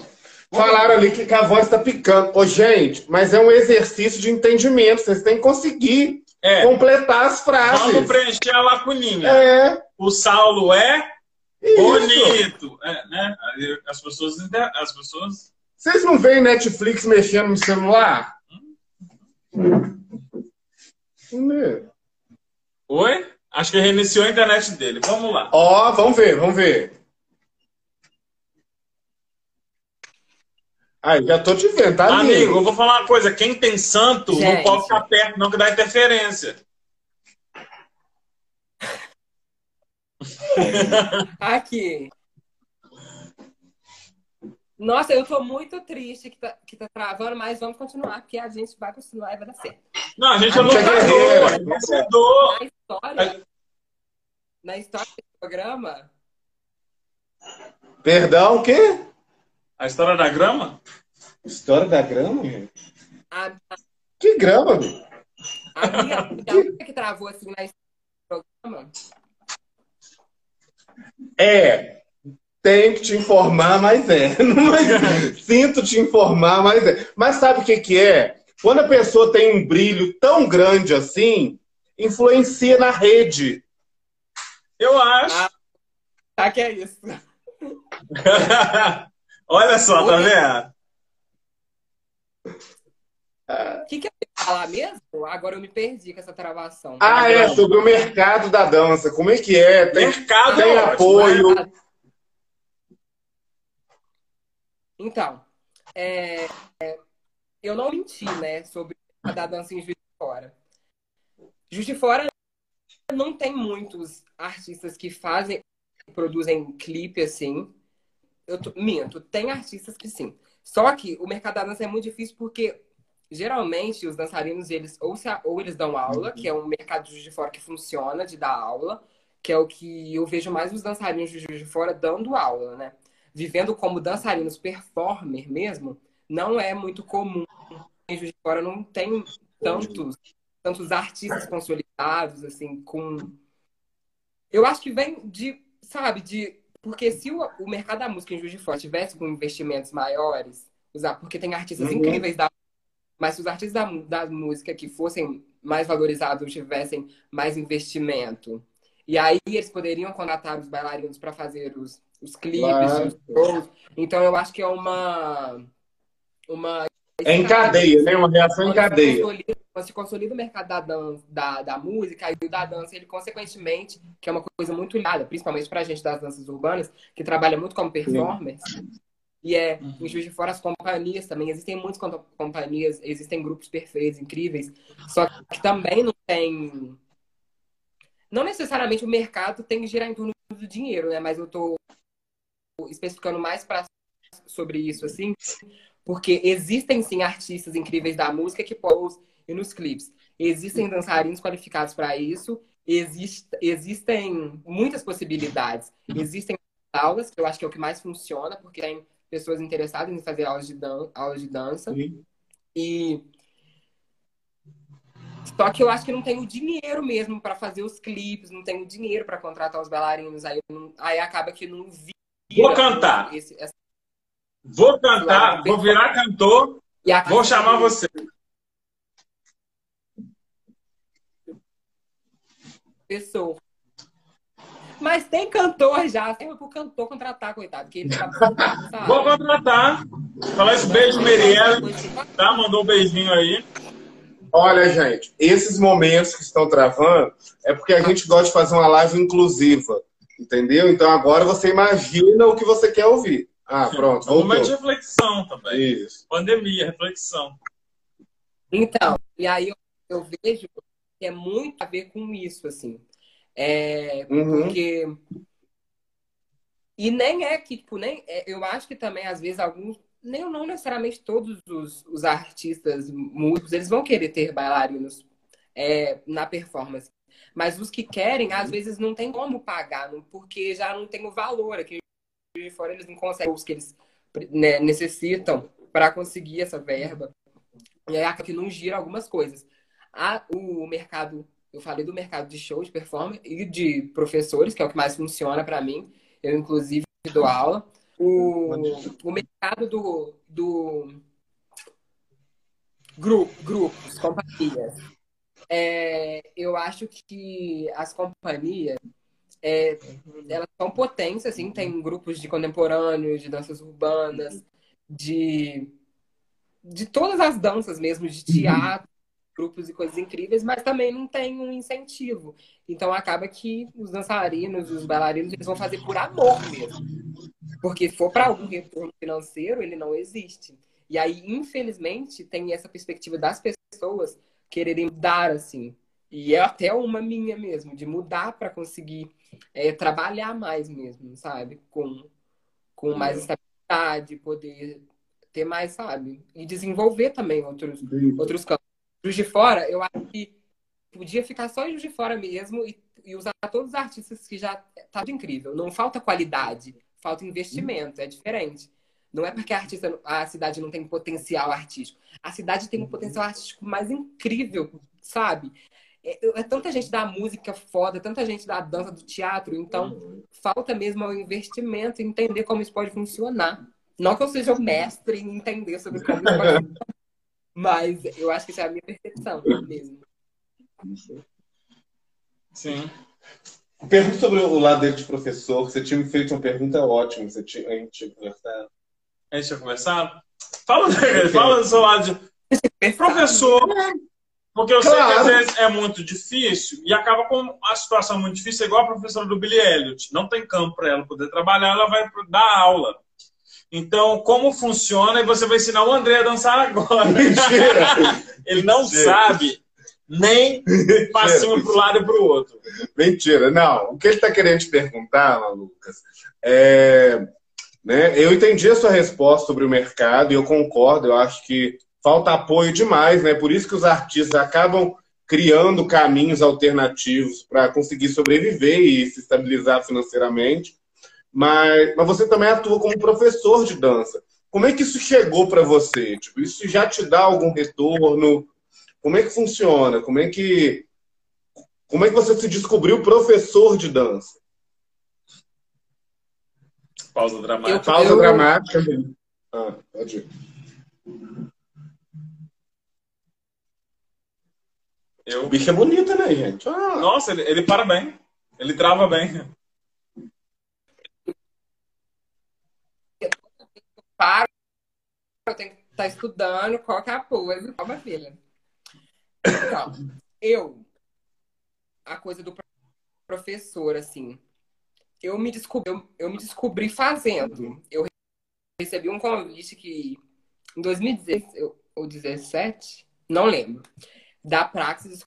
Falaram ali que a voz tá picando. Ô, gente, mas é um exercício de entendimento. Vocês têm que conseguir é. completar as frases. Vamos preencher a lacuninha. É. O Saulo é Isso. bonito. É, né? As pessoas, as pessoas vocês não veem Netflix mexendo no celular? Oi? Acho que reiniciou a internet dele. Vamos lá. Ó, oh, vamos ver, vamos ver. Aí, já tô te vendo, tá Amigo, lindo. eu vou falar uma coisa. Quem tem santo Gente. não pode ficar perto, não, que dá interferência. Aqui. Nossa, eu tô muito triste que tá, que tá travando, mas vamos continuar, porque a gente vai continuar e vai dar certo. Não, a gente é lutador, é vencedor. Na história, na história do programa, Perdão, o quê? A história da grama? História da grama? gente? a, Que grama? meu? a minha única que travou assim na história do programa, É. Tenho que te informar, mas é. Mas, sinto te informar, mas é. Mas sabe o que, que é? Quando a pessoa tem um brilho tão grande assim, influencia na rede. Eu acho. Ah. tá que é isso. Olha só, tá vendo? O que, que eu ia falar mesmo? Agora eu me perdi com essa travação. Ah, é, sobre o mercado da dança. Como é que é? Tem, Mercado tem é ótimo. apoio. Então, é, é, eu não menti, né, sobre a da dança em Juiz de Fora. Juiz de Fora não tem muitos artistas que fazem, produzem clipe assim. Eu tô- minto, tem artistas que sim. Só que o mercado da dança é muito difícil porque geralmente os dançarinos eles ou, se, ou eles dão aula, que é um mercado de Juiz de Fora que funciona de dar aula, que é o que eu vejo mais os dançarinos de Juiz de Fora dando aula, né? Vivendo como dançarinos performer mesmo, não é muito comum. Em Juiz de Fora não tem tantos tantos artistas consolidados assim com eu acho que vem de sabe de porque se o, o mercado da música em Juiz de Fora tivesse com investimentos maiores usar porque tem artistas Uhum. incríveis da mas se os artistas da, da música que fossem mais valorizados tivessem mais investimento e aí eles poderiam contratar os bailarinos para fazer os, os clipes Claro. os shows então eu acho que é uma uma É em cadeia, né? Uma reação em quando se cadeia. consolida- quando se consolida o mercado da, dan da, da música e o da dança, ele consequentemente, que é uma coisa muito ligada, principalmente pra gente das danças urbanas, que trabalha muito como performers, e é em Juiz de Fora as companhias também, existem muitas com- companhias, existem grupos perfeitos, incríveis, só que também não tem... Não necessariamente o mercado tem que girar em torno do dinheiro, né? Mas eu tô especificando mais pra, sobre isso, assim, porque existem sim artistas incríveis da música que posam e nos clipes. Existem dançarinos qualificados para isso. Exist, existem muitas possibilidades. Existem aulas, que eu acho que é o que mais funciona, porque tem pessoas interessadas em fazer aulas de, dan aulas de dança. Sim. E só que eu acho que não tem o dinheiro mesmo para fazer os clipes, não tem o dinheiro para contratar os bailarinos. Aí, não- aí acaba que não vira Vou cantar. esse- essa- Vou cantar, vou virar cantor, e vou chamar você. pessoa. Mas tem cantor já, serve pro cantor contratar, coitado, que ele tá? Vou contratar. Falar esse beijo, Merielle. Tá? Mandou um beijinho aí. Olha, gente, esses momentos que estão travando é porque a gente gosta de fazer uma live inclusiva. Entendeu? Então agora você imagina o que você quer ouvir. Ah, pronto, É um momento de reflexão também. Isso. Pandemia, reflexão. Então, e aí eu, eu vejo que é muito a ver com isso, assim. É, Uhum. porque. E nem é que, tipo, nem. é, eu acho que também, às vezes, alguns. Nem, não necessariamente todos os, os artistas músicos, eles vão querer ter bailarinos é, na performance. Mas os que querem, às vezes, não tem como pagar, porque já não tem o valor. Aqui de fora eles não conseguem os que eles né, necessitam para conseguir essa verba. E aí acaba que não gira algumas coisas. A, o mercado, eu falei do mercado de show, de performance e de professores, que é o que mais funciona para mim. Eu, inclusive, dou aula. O, o mercado do, do grupo, grupos, companhias. É, eu acho que as companhias é, elas são potentes, assim, tem grupos de contemporâneos, de danças urbanas, de, de todas as danças mesmo, de teatro, grupos e coisas incríveis, mas também não tem um incentivo. Então acaba que os dançarinos, os bailarinos, eles vão fazer por amor mesmo. Porque se for para algum retorno financeiro, ele não existe. E aí, infelizmente, tem essa perspectiva das pessoas quererem mudar, assim. E é até uma minha mesmo, de mudar para conseguir é, trabalhar mais mesmo, sabe? Com, com mais estabilidade criatividade, poder ter mais, sabe? E desenvolver também outros, outros campos. Juiz de Fora, eu acho que podia ficar só em Juiz de Fora mesmo e, e usar todos os artistas que já tá incrível. Não falta qualidade, falta investimento, é diferente. Não é porque a, artista, a cidade não tem potencial artístico. A cidade tem um potencial artístico mais incrível, sabe? É, é, tanta gente da música foda, tanta gente da dança, do teatro, então falta mesmo o investimento, entender como isso pode funcionar. Não que eu seja o mestre em entender sobre como isso pode funcionar, mas eu acho que isso é a minha percepção mesmo. Sim. Pergunta sobre o lado dele de professor. Você tinha me feito uma pergunta ótima. Você tinha, a gente tinha conversado. A gente tinha conversado? Fala, fala do seu lado de professor. Porque eu claro. sei que às vezes é muito difícil e acaba com a situação muito difícil, igual a professora do Billy Elliot. Não tem campo para ela poder trabalhar, ela vai dar aula. Então, como funciona? E você vai ensinar o André a dançar agora. Mentira! Ele não Mentira. sabe nem passinho para um lado e para o outro. Mentira, não. O que ele está querendo te perguntar, Lucas, é. Né, eu entendi a sua resposta sobre o mercado e eu concordo. Eu acho que falta apoio demais, né? Por isso que os artistas acabam criando caminhos alternativos para conseguir sobreviver e se estabilizar financeiramente. Mas, mas você também atua como professor de dança. Como é que isso chegou para você? Tipo, isso já te dá algum retorno? Como é que funciona? Como é que como é que você se descobriu professor de dança? Pausa dramática. Pausa eu... dramática. Ah, pode ir. Eu... O bicho é bonito, né, gente? Ah. Nossa, ele, ele para bem. Ele trava bem. Paro, eu tenho que estar tá estudando qual que é a pose, calma, filha. Então, eu, a coisa do professor, assim, eu me descobri, eu, eu me descobri fazendo. Eu recebi um convite que em 2016 ou 2017, não lembro da Praxis.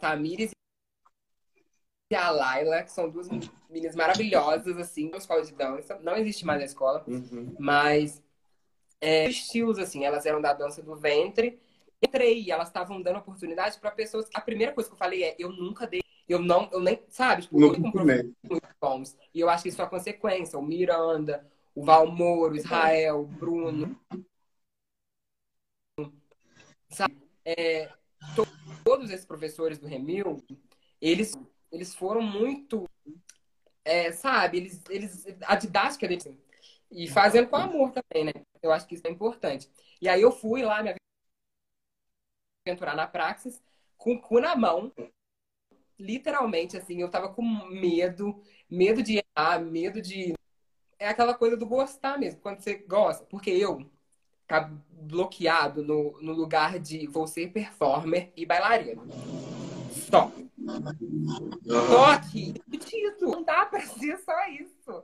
Tamires e a Laila, que são duas meninas maravilhosas, assim, na escola de dança. Não existe mais na escola, uhum. mas é, estilos, assim, elas eram da dança do ventre. Entrei e elas estavam dando oportunidade para pessoas. A primeira coisa que eu falei é: eu nunca dei. Eu não, eu nem, sabe, tipo, eu com muito bons. E eu acho que isso é a consequência. O Miranda, o Valmoro, Israel, Bruno. Sabe? É, todos esses professores do Remil, eles, eles foram muito, é, sabe, eles, eles, a didática deles, e fazendo com amor também, né? Eu acho que isso é importante. E aí eu fui lá me aventurar na Praxis com o cu na mão, literalmente, assim, eu tava com medo, medo de errar, medo de é aquela coisa do gostar mesmo, quando você gosta. Porque eu ficar bloqueado no, no lugar de vou ser performer e bailarina. Só. Só que, não dá pra ser só isso.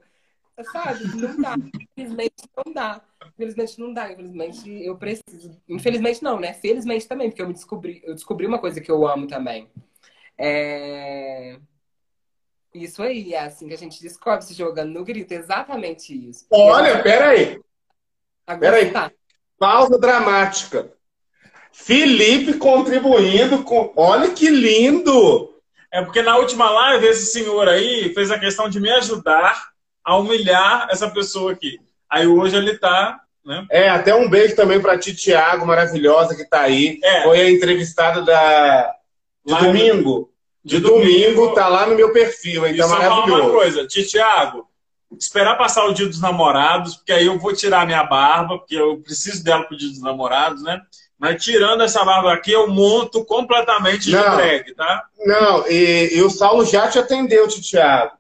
Sabe? Não dá. Infelizmente não dá. Infelizmente não dá. Infelizmente eu preciso. Infelizmente não, né? Felizmente também, porque eu me descobri, eu descobri uma coisa que eu amo também. É... Isso aí, é assim que a gente descobre se jogando no grito, exatamente isso. Olha, peraí. Peraí. Tá. Pausa dramática. Felipe contribuindo com. Olha que lindo! É porque na última live esse senhor aí fez a questão de me ajudar a humilhar essa pessoa aqui. Aí hoje ele tá. Né? É, até um beijo também para ti, Tiago, maravilhosa, que tá aí. É. Foi a entrevistada da... de domingo de domingo, tá lá no meu perfil, hein? Tá maravilhoso. uma coisa, Tiago, esperar passar o dia dos namorados, porque aí eu vou tirar minha barba, porque eu preciso dela pro dia dos namorados, né? Mas tirando essa barba aqui, eu monto completamente de não, drag, tá? Não, e, e, o Saulo já te atendeu, Tiago.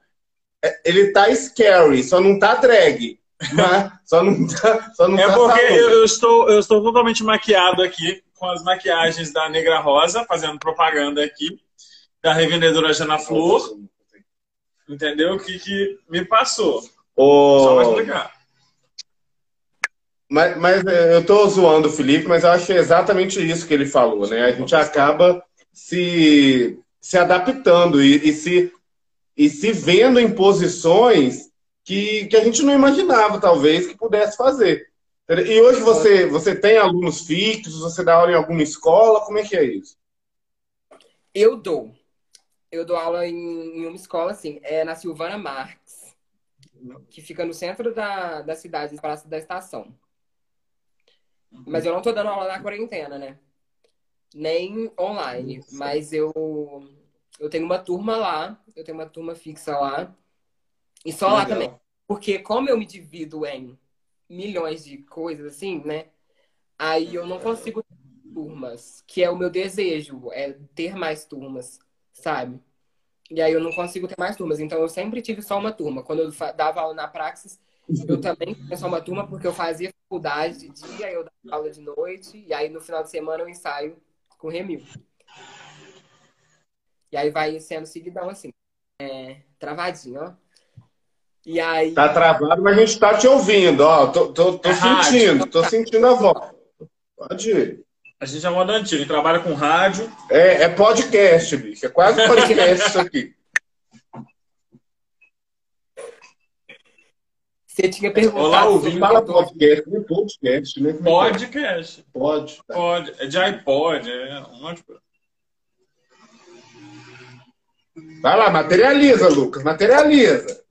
É, ele tá scary, só não tá drag. Mas só não tá, só não é tá porque eu, eu, estou, eu estou totalmente maquiado aqui, com as maquiagens da Negra Rosa, fazendo propaganda aqui da revendedora Jana Flor, entendeu? Que, que me passou. O... Só vai explicar. Mas, mas é, eu estou zoando o Felipe, mas eu acho é exatamente isso que ele falou, né? A gente acaba se se adaptando e, e se, e se vendo em posições que, que a gente não imaginava, talvez, que pudesse fazer. E hoje você, você tem alunos fixos, você dá aula em alguma escola, como é que é isso? Eu dou. Eu dou aula em, em uma escola, assim, é na Silvana Marques, que fica no centro da, da cidade, Praça da Estação. Mas eu não tô dando aula na quarentena, né? Nem online. Mas eu, eu tenho uma turma lá, eu tenho uma turma fixa lá. E só lá também. Porque como eu me divido em milhões de coisas assim, né? Aí eu não consigo ter turmas, que é o meu desejo, é ter mais turmas, sabe? E aí eu não consigo ter mais turmas. Então eu sempre tive só uma turma. Quando eu dava aula na Praxis, eu também tinha só uma turma porque eu fazia faculdade de dia, eu dava aula de noite, e aí no final de semana eu ensaio com Remil. E aí vai sendo seguidão assim. É, travadinho, ó. E aí. Tá travado, mas a gente tá te ouvindo, ó. Tô, tô, tô é sentindo, rádio. tô sentindo a voz. Pode ir. A gente é moda antiga, a gente trabalha com rádio. É, é podcast, bicho. É quase podcast isso aqui. Você tinha perguntado. Olá, ouvinte. Fala podcast, não é podcast, né? Podcast. Pode. Pode. É de iPod, é um monte de coisa. Vai lá, materializa, Lucas, materializa.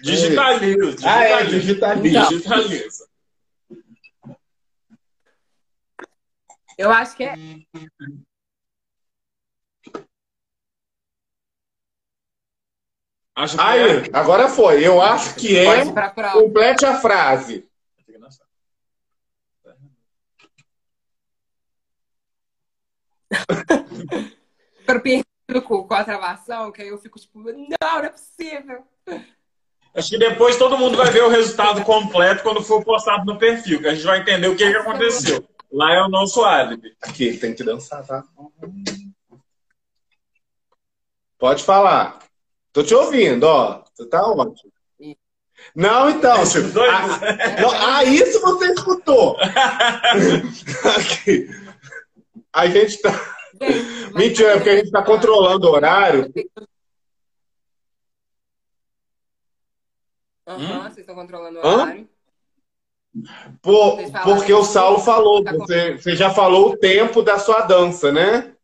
Digitaliza. digitaliza. Ah, é, digitaliza. Digitaliza. Eu acho que é. Acho que Aí, é. agora foi. Eu acho que é. Complete a frase. Eu perco com a travação, que aí eu fico tipo, não, não é possível. Acho que depois todo mundo vai ver o resultado completo quando for postado no perfil, que a gente vai entender o que, que aconteceu. Lá é o nosso álibi. Aqui, tem que dançar, tá? Pode falar. Tô te ouvindo, ó. Você tá ótimo. Não, então, tipo, a, a, isso você escutou. Aqui. A gente tá. Mentira, é porque a gente tá controlando o horário. Aham, uhum, vocês estão controlando o horário. Por, porque o Saulo falou, tá você, você já falou o tempo da sua dança, né?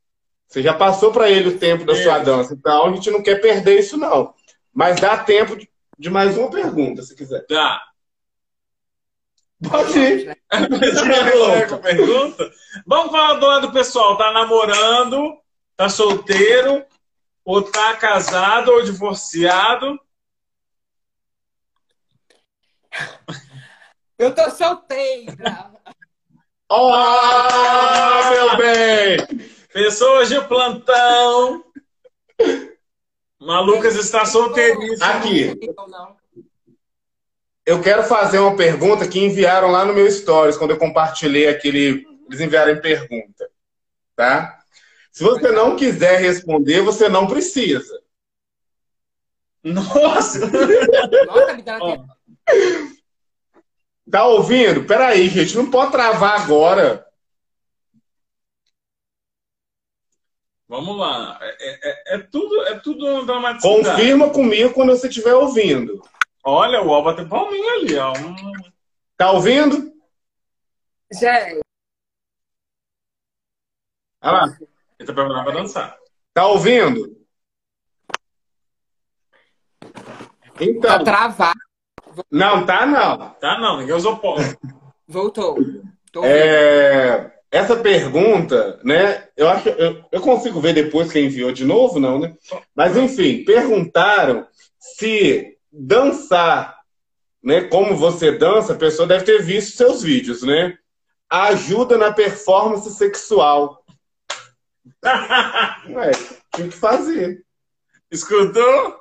Você já passou para ele o tempo da sua dança. Então a gente não quer perder isso, não. Mas dá tempo de, mais uma pergunta, se quiser. Dá. Pode ir. pergunta? Vamos falar do lado pessoal. Tá namorando? Tá solteiro? Ou tá casado ou divorciado? Eu tô solteira. oh, meu bem! Pessoas de plantão. Malucas está solteiríssima. Aqui. Eu quero fazer uma pergunta que enviaram lá no meu stories, quando eu compartilhei aquele. Eles enviaram em pergunta. Tá? Se você não quiser responder, você não precisa. Nossa! Nossa, me dá Tá ouvindo? Peraí, gente, não pode travar agora. Vamos lá. É, é, é tudo, é tudo dramaticidade. Confirma comigo quando você estiver ouvindo. Olha, o Alba tem palminha ali, ó. Hum. Tá ouvindo? Já. Olha lá. Ele tá preparado pra dançar. Tá ouvindo? Então. Tá travado. Não, tá não. Tá não, ninguém usou pó. Voltou. É, essa pergunta, né? Eu acho eu, eu consigo ver depois quem enviou de novo, não, né? Mas enfim, perguntaram se dançar, né? Como você dança, a pessoa deve ter visto seus vídeos, né? Ajuda na performance sexual. Ué, tinha que fazer. Escutou?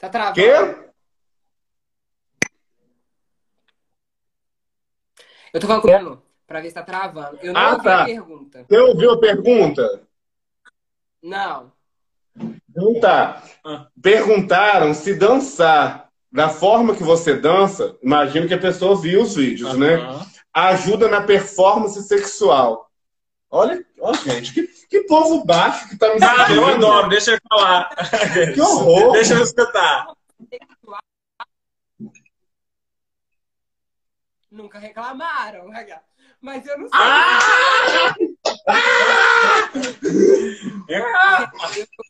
Tá travando. Quê? Eu tô falando pra ver se tá travando. Eu não ah, ouvi tá. a pergunta. Você ouviu a pergunta? Não. Então tá. Ah. Perguntaram se dançar da forma que você dança, imagino que a pessoa viu os vídeos, né? Ajuda na performance sexual. Olha, olha gente, que, que povo baixo que tá me Ah, eu adoro, deixa eu falar. Que horror. Deixa eu escutar. Nunca reclamaram. Mas eu não sei. Ah! Eu,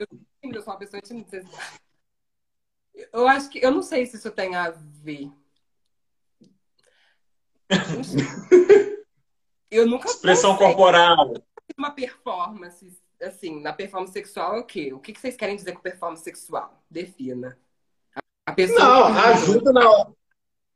eu, eu sou uma pessoa tímida. Eu acho que. Eu não sei se isso tem a ver. Eu nunca. Expressão corporal. Uma performance, assim, na performance sexual é o quê? O que vocês querem dizer com performance sexual? Defina. A pessoa. Não, ajuda na hora.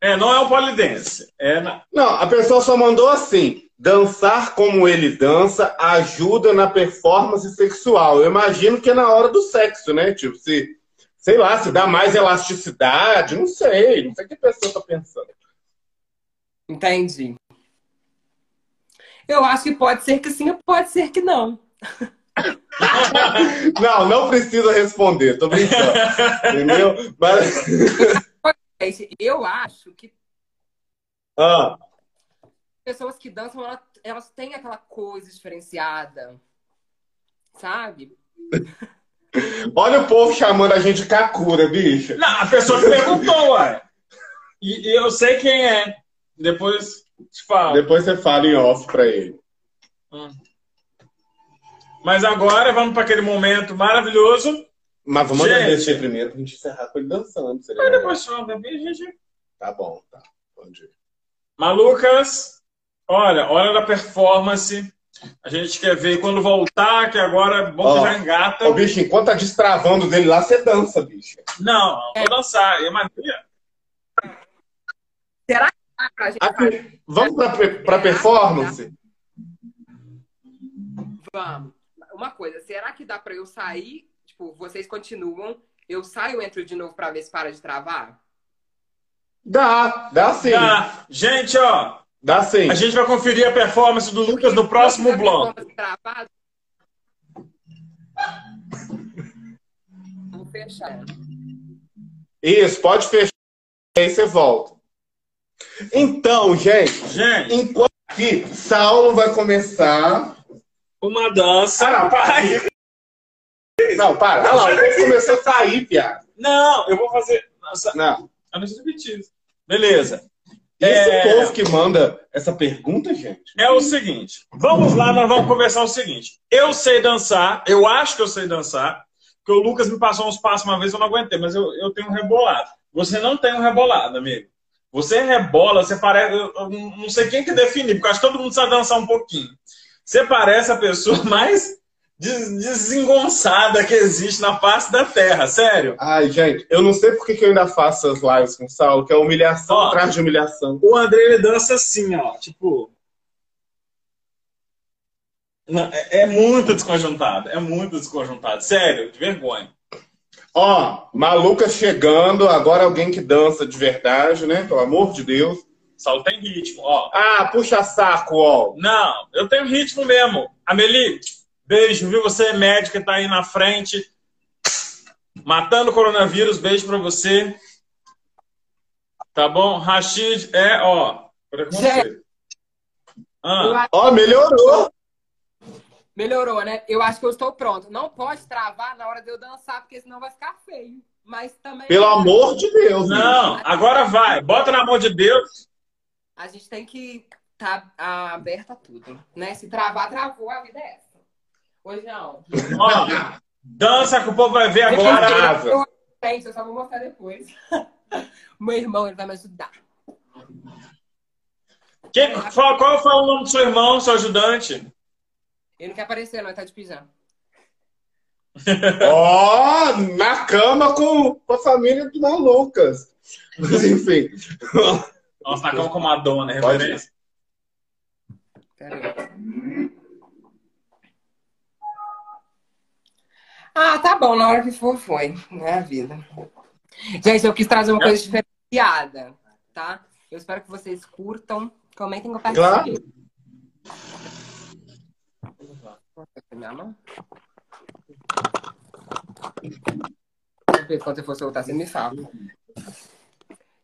É, não é um polidense. É na... Não, a pessoa só mandou assim: dançar como ele dança ajuda na performance sexual. Eu imagino que é na hora do sexo, né? Tipo, se, sei lá, se dá mais elasticidade, não sei, não sei o que a pessoa tá pensando. Entendi. Eu acho que pode ser que sim, pode ser que não. Não, não precisa responder, tô brincando. Entendeu? Mas. Gente, Eu acho que Ah, pessoas que dançam, elas, elas têm aquela coisa diferenciada. Sabe? olha o povo chamando a gente de Kakura, bicha. Não, a pessoa que perguntou, ué. E, e eu sei quem é. Depois te falo. Depois você fala em off pra ele. Mas agora vamos para aquele momento maravilhoso. Mas vamos Gente. agradecer primeiro pra gente encerrar com ele dançando. seria melhor. depois chama a gente. Tá bom, tá. Pode ir. Malucas, olha, hora da performance. A gente quer ver quando voltar, que agora é bom que Ó, já engata. Ô, bicho, enquanto tá destravando dele lá, você dança, bicho. Não, não vou dançar. É maneira. Será que dá pra gente Aqui, vamos pra, pra performance? Vamos. Uma coisa, será que dá pra eu sair? Tipo, vocês continuam, eu saio, entro de novo pra ver se para de travar? Dá, dá sim. Dá. Gente, ó, sim. a gente vai conferir a performance do Lucas no próximo bloco. Vou fechar. Isso, pode fechar. Aí você volta. Então, gente, Gente, enquanto aqui, Saulo vai começar. uma dança. Ah, não. Não, para. Olha lá, o povo começou a sair, viado. Não, eu vou fazer. Nossa, Não. eu não sei repetir. Beleza. Esse É. povo que manda essa pergunta, gente. É o seguinte, vamos lá, nós vamos conversar o seguinte. Eu sei dançar, eu acho que eu sei dançar, porque o Lucas me passou uns passos uma vez eu não aguentei, mas eu, eu tenho um rebolado. Você não tem um rebolado, amigo. Você rebola, você parece. Eu, não sei quem que definir, porque eu acho que todo mundo sabe dançar um pouquinho. Você parece a pessoa mais desengonçada que existe na face da Terra, sério. Ai, gente, eu não sei por que que eu ainda faço as lives com o Saulo, que é humilhação Ó. atrás de humilhação. O André ele dança assim, ó, tipo. Não, é, é muito desconjuntado, é muito desconjuntado, sério, de vergonha. Ó, maluca chegando, agora alguém que dança de verdade, né? Pelo amor de Deus. Só tem ritmo, ó. Ah, puxa saco, ó. Não, eu tenho ritmo mesmo. Amelie, beijo, viu? Você é médica, tá aí na frente, matando o coronavírus, beijo pra você. Tá bom? Rashid, é, ó, preconceito. Ah, Ó, melhorou. Melhorou, né? Eu acho que eu estou pronto. Não pode travar na hora de eu dançar, porque senão vai ficar feio. Mas também. Pelo amor de Deus. não, agora vai, bota na mão de Deus. A gente tem que estar aberta a tudo, né? Se travar, travou, a vida é essa. Hoje não. Ó, dança que o povo vai ver agora. Eu, gente, eu só vou mostrar depois. Meu irmão, ele vai me ajudar. Quem, qual, qual foi o nome do seu irmão, seu ajudante? Ele não quer aparecer, não, ele tá de pijama. Ó, na cama com, com a família do Malucas. Mas enfim. Nossa, tá como com Madonna, né? Referência. Pera aí. Ah, tá bom, na hora que for, foi. É a vida. Gente, eu quis trazer uma coisa diferenciada, tá? Eu espero que vocês curtam. Comentem com Claro. Quando você for soltar, você me fala.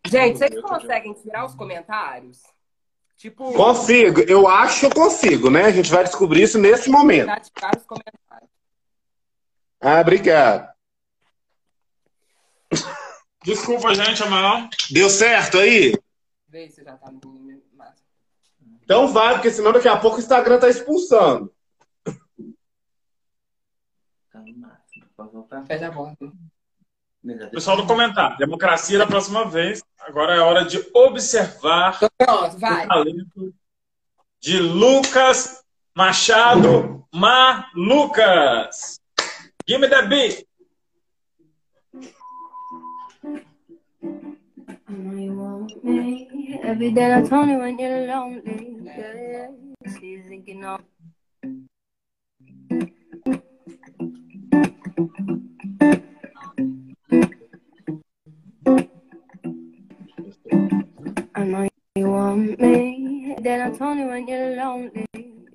Gente, vocês conseguem tirar os comentários? Tipo, Consigo, eu acho que eu consigo, né? A gente vai descobrir isso nesse momento. ativar os comentários. Ah, obrigado. Desculpa, gente, Amaral. Deu certo aí? Vê se já tá no volume máximo. Então vai, porque senão daqui a pouco o Instagram tá expulsando. Tá no máximo. Pode voltar? Fecha a porta. Pessoal do comentário. Democracia da próxima vez. Agora é hora de observar pronto, vai. o talento de Lucas Machado Malucas. Give me the beat. I know you want me. Every day I told you when you're lonely. Yeah, she's thinking of. I know you want me. Then I told you when you're lonely.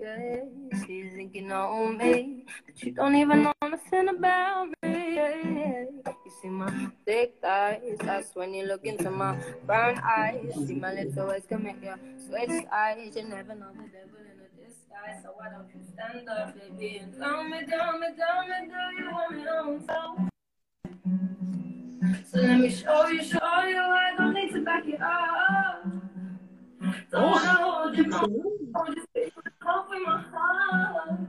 Yeah, she's thinking of me. But you don't even know nothing about me. Yeah, you see my thick thighs. That's when you look into my brown eyes. See my little ways can make you switch sides. You never know the devil in a disguise. So why don't you stand up, baby, and tell me, tell me, tell me, do you want me on top? So let me show you, show you. I don't need to back it up. Don't wanna hold you, hold with my heart.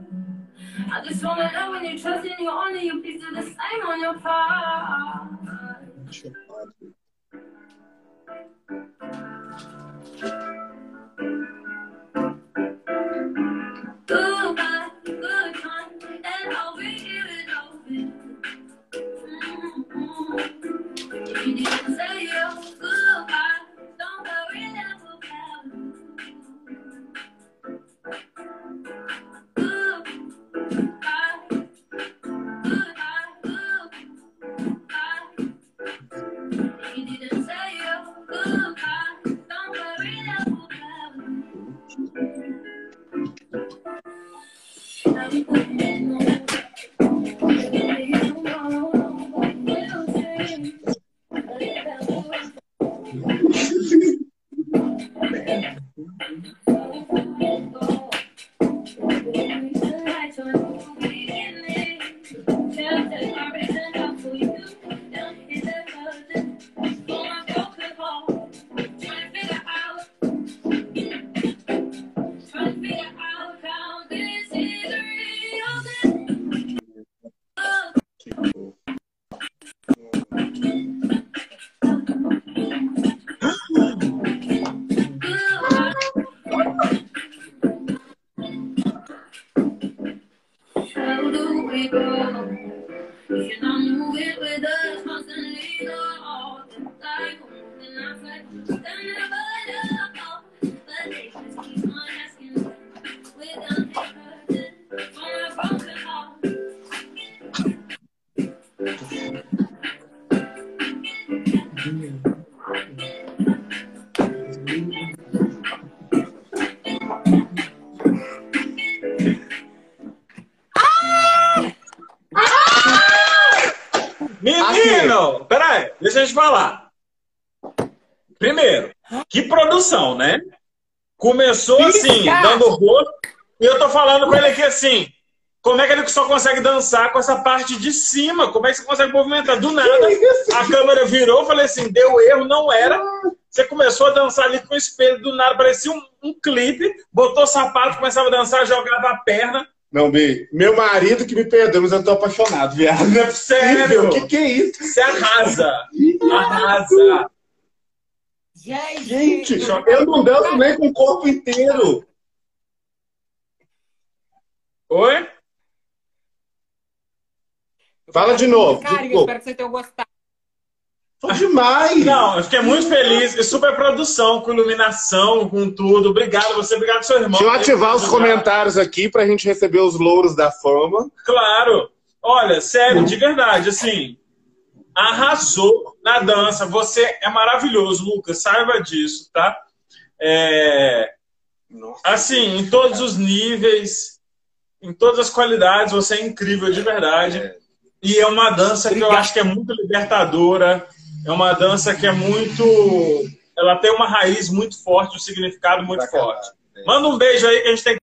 I just wanna know when you trust in your honor, you please do the same on your part. Produção, né? Começou assim, dando rosto, e eu tô falando com ele aqui assim. Como é que ele só consegue dançar com essa parte de cima? Como é que você consegue movimentar? Do nada, a câmera virou, falei assim, deu erro, não era. Você começou a dançar ali com o espelho, do nada, parecia um, um clipe, botou sapato, começava a dançar, jogava a perna. Não, Bi, meu marido que me perdoa, mas eu tô apaixonado, viado. Não é possível. Sério? O que, que é isso? Você arrasa. Arrasa. Gente, Gente, eu não danço nem com o corpo inteiro. Oi? Fala de novo. Cara, eu desculpa. espero que você tenha gostado. Foi demais. Não, eu fiquei muito feliz. E super produção, com iluminação, com tudo. Obrigado você, obrigado seu irmão. Deixa eu ativar os comentários aqui pra gente receber os louros da fama. Claro. Olha, sério, de verdade, assim, arrasou na dança. Você é maravilhoso, Lucas. Saiba disso, tá? É, assim, em todos os níveis, em todas as qualidades, você é incrível de verdade. E é uma dança que eu acho que é muito libertadora. É uma dança que é muito. Ela tem uma raiz muito forte, um significado muito forte. Manda um beijo aí que a gente tem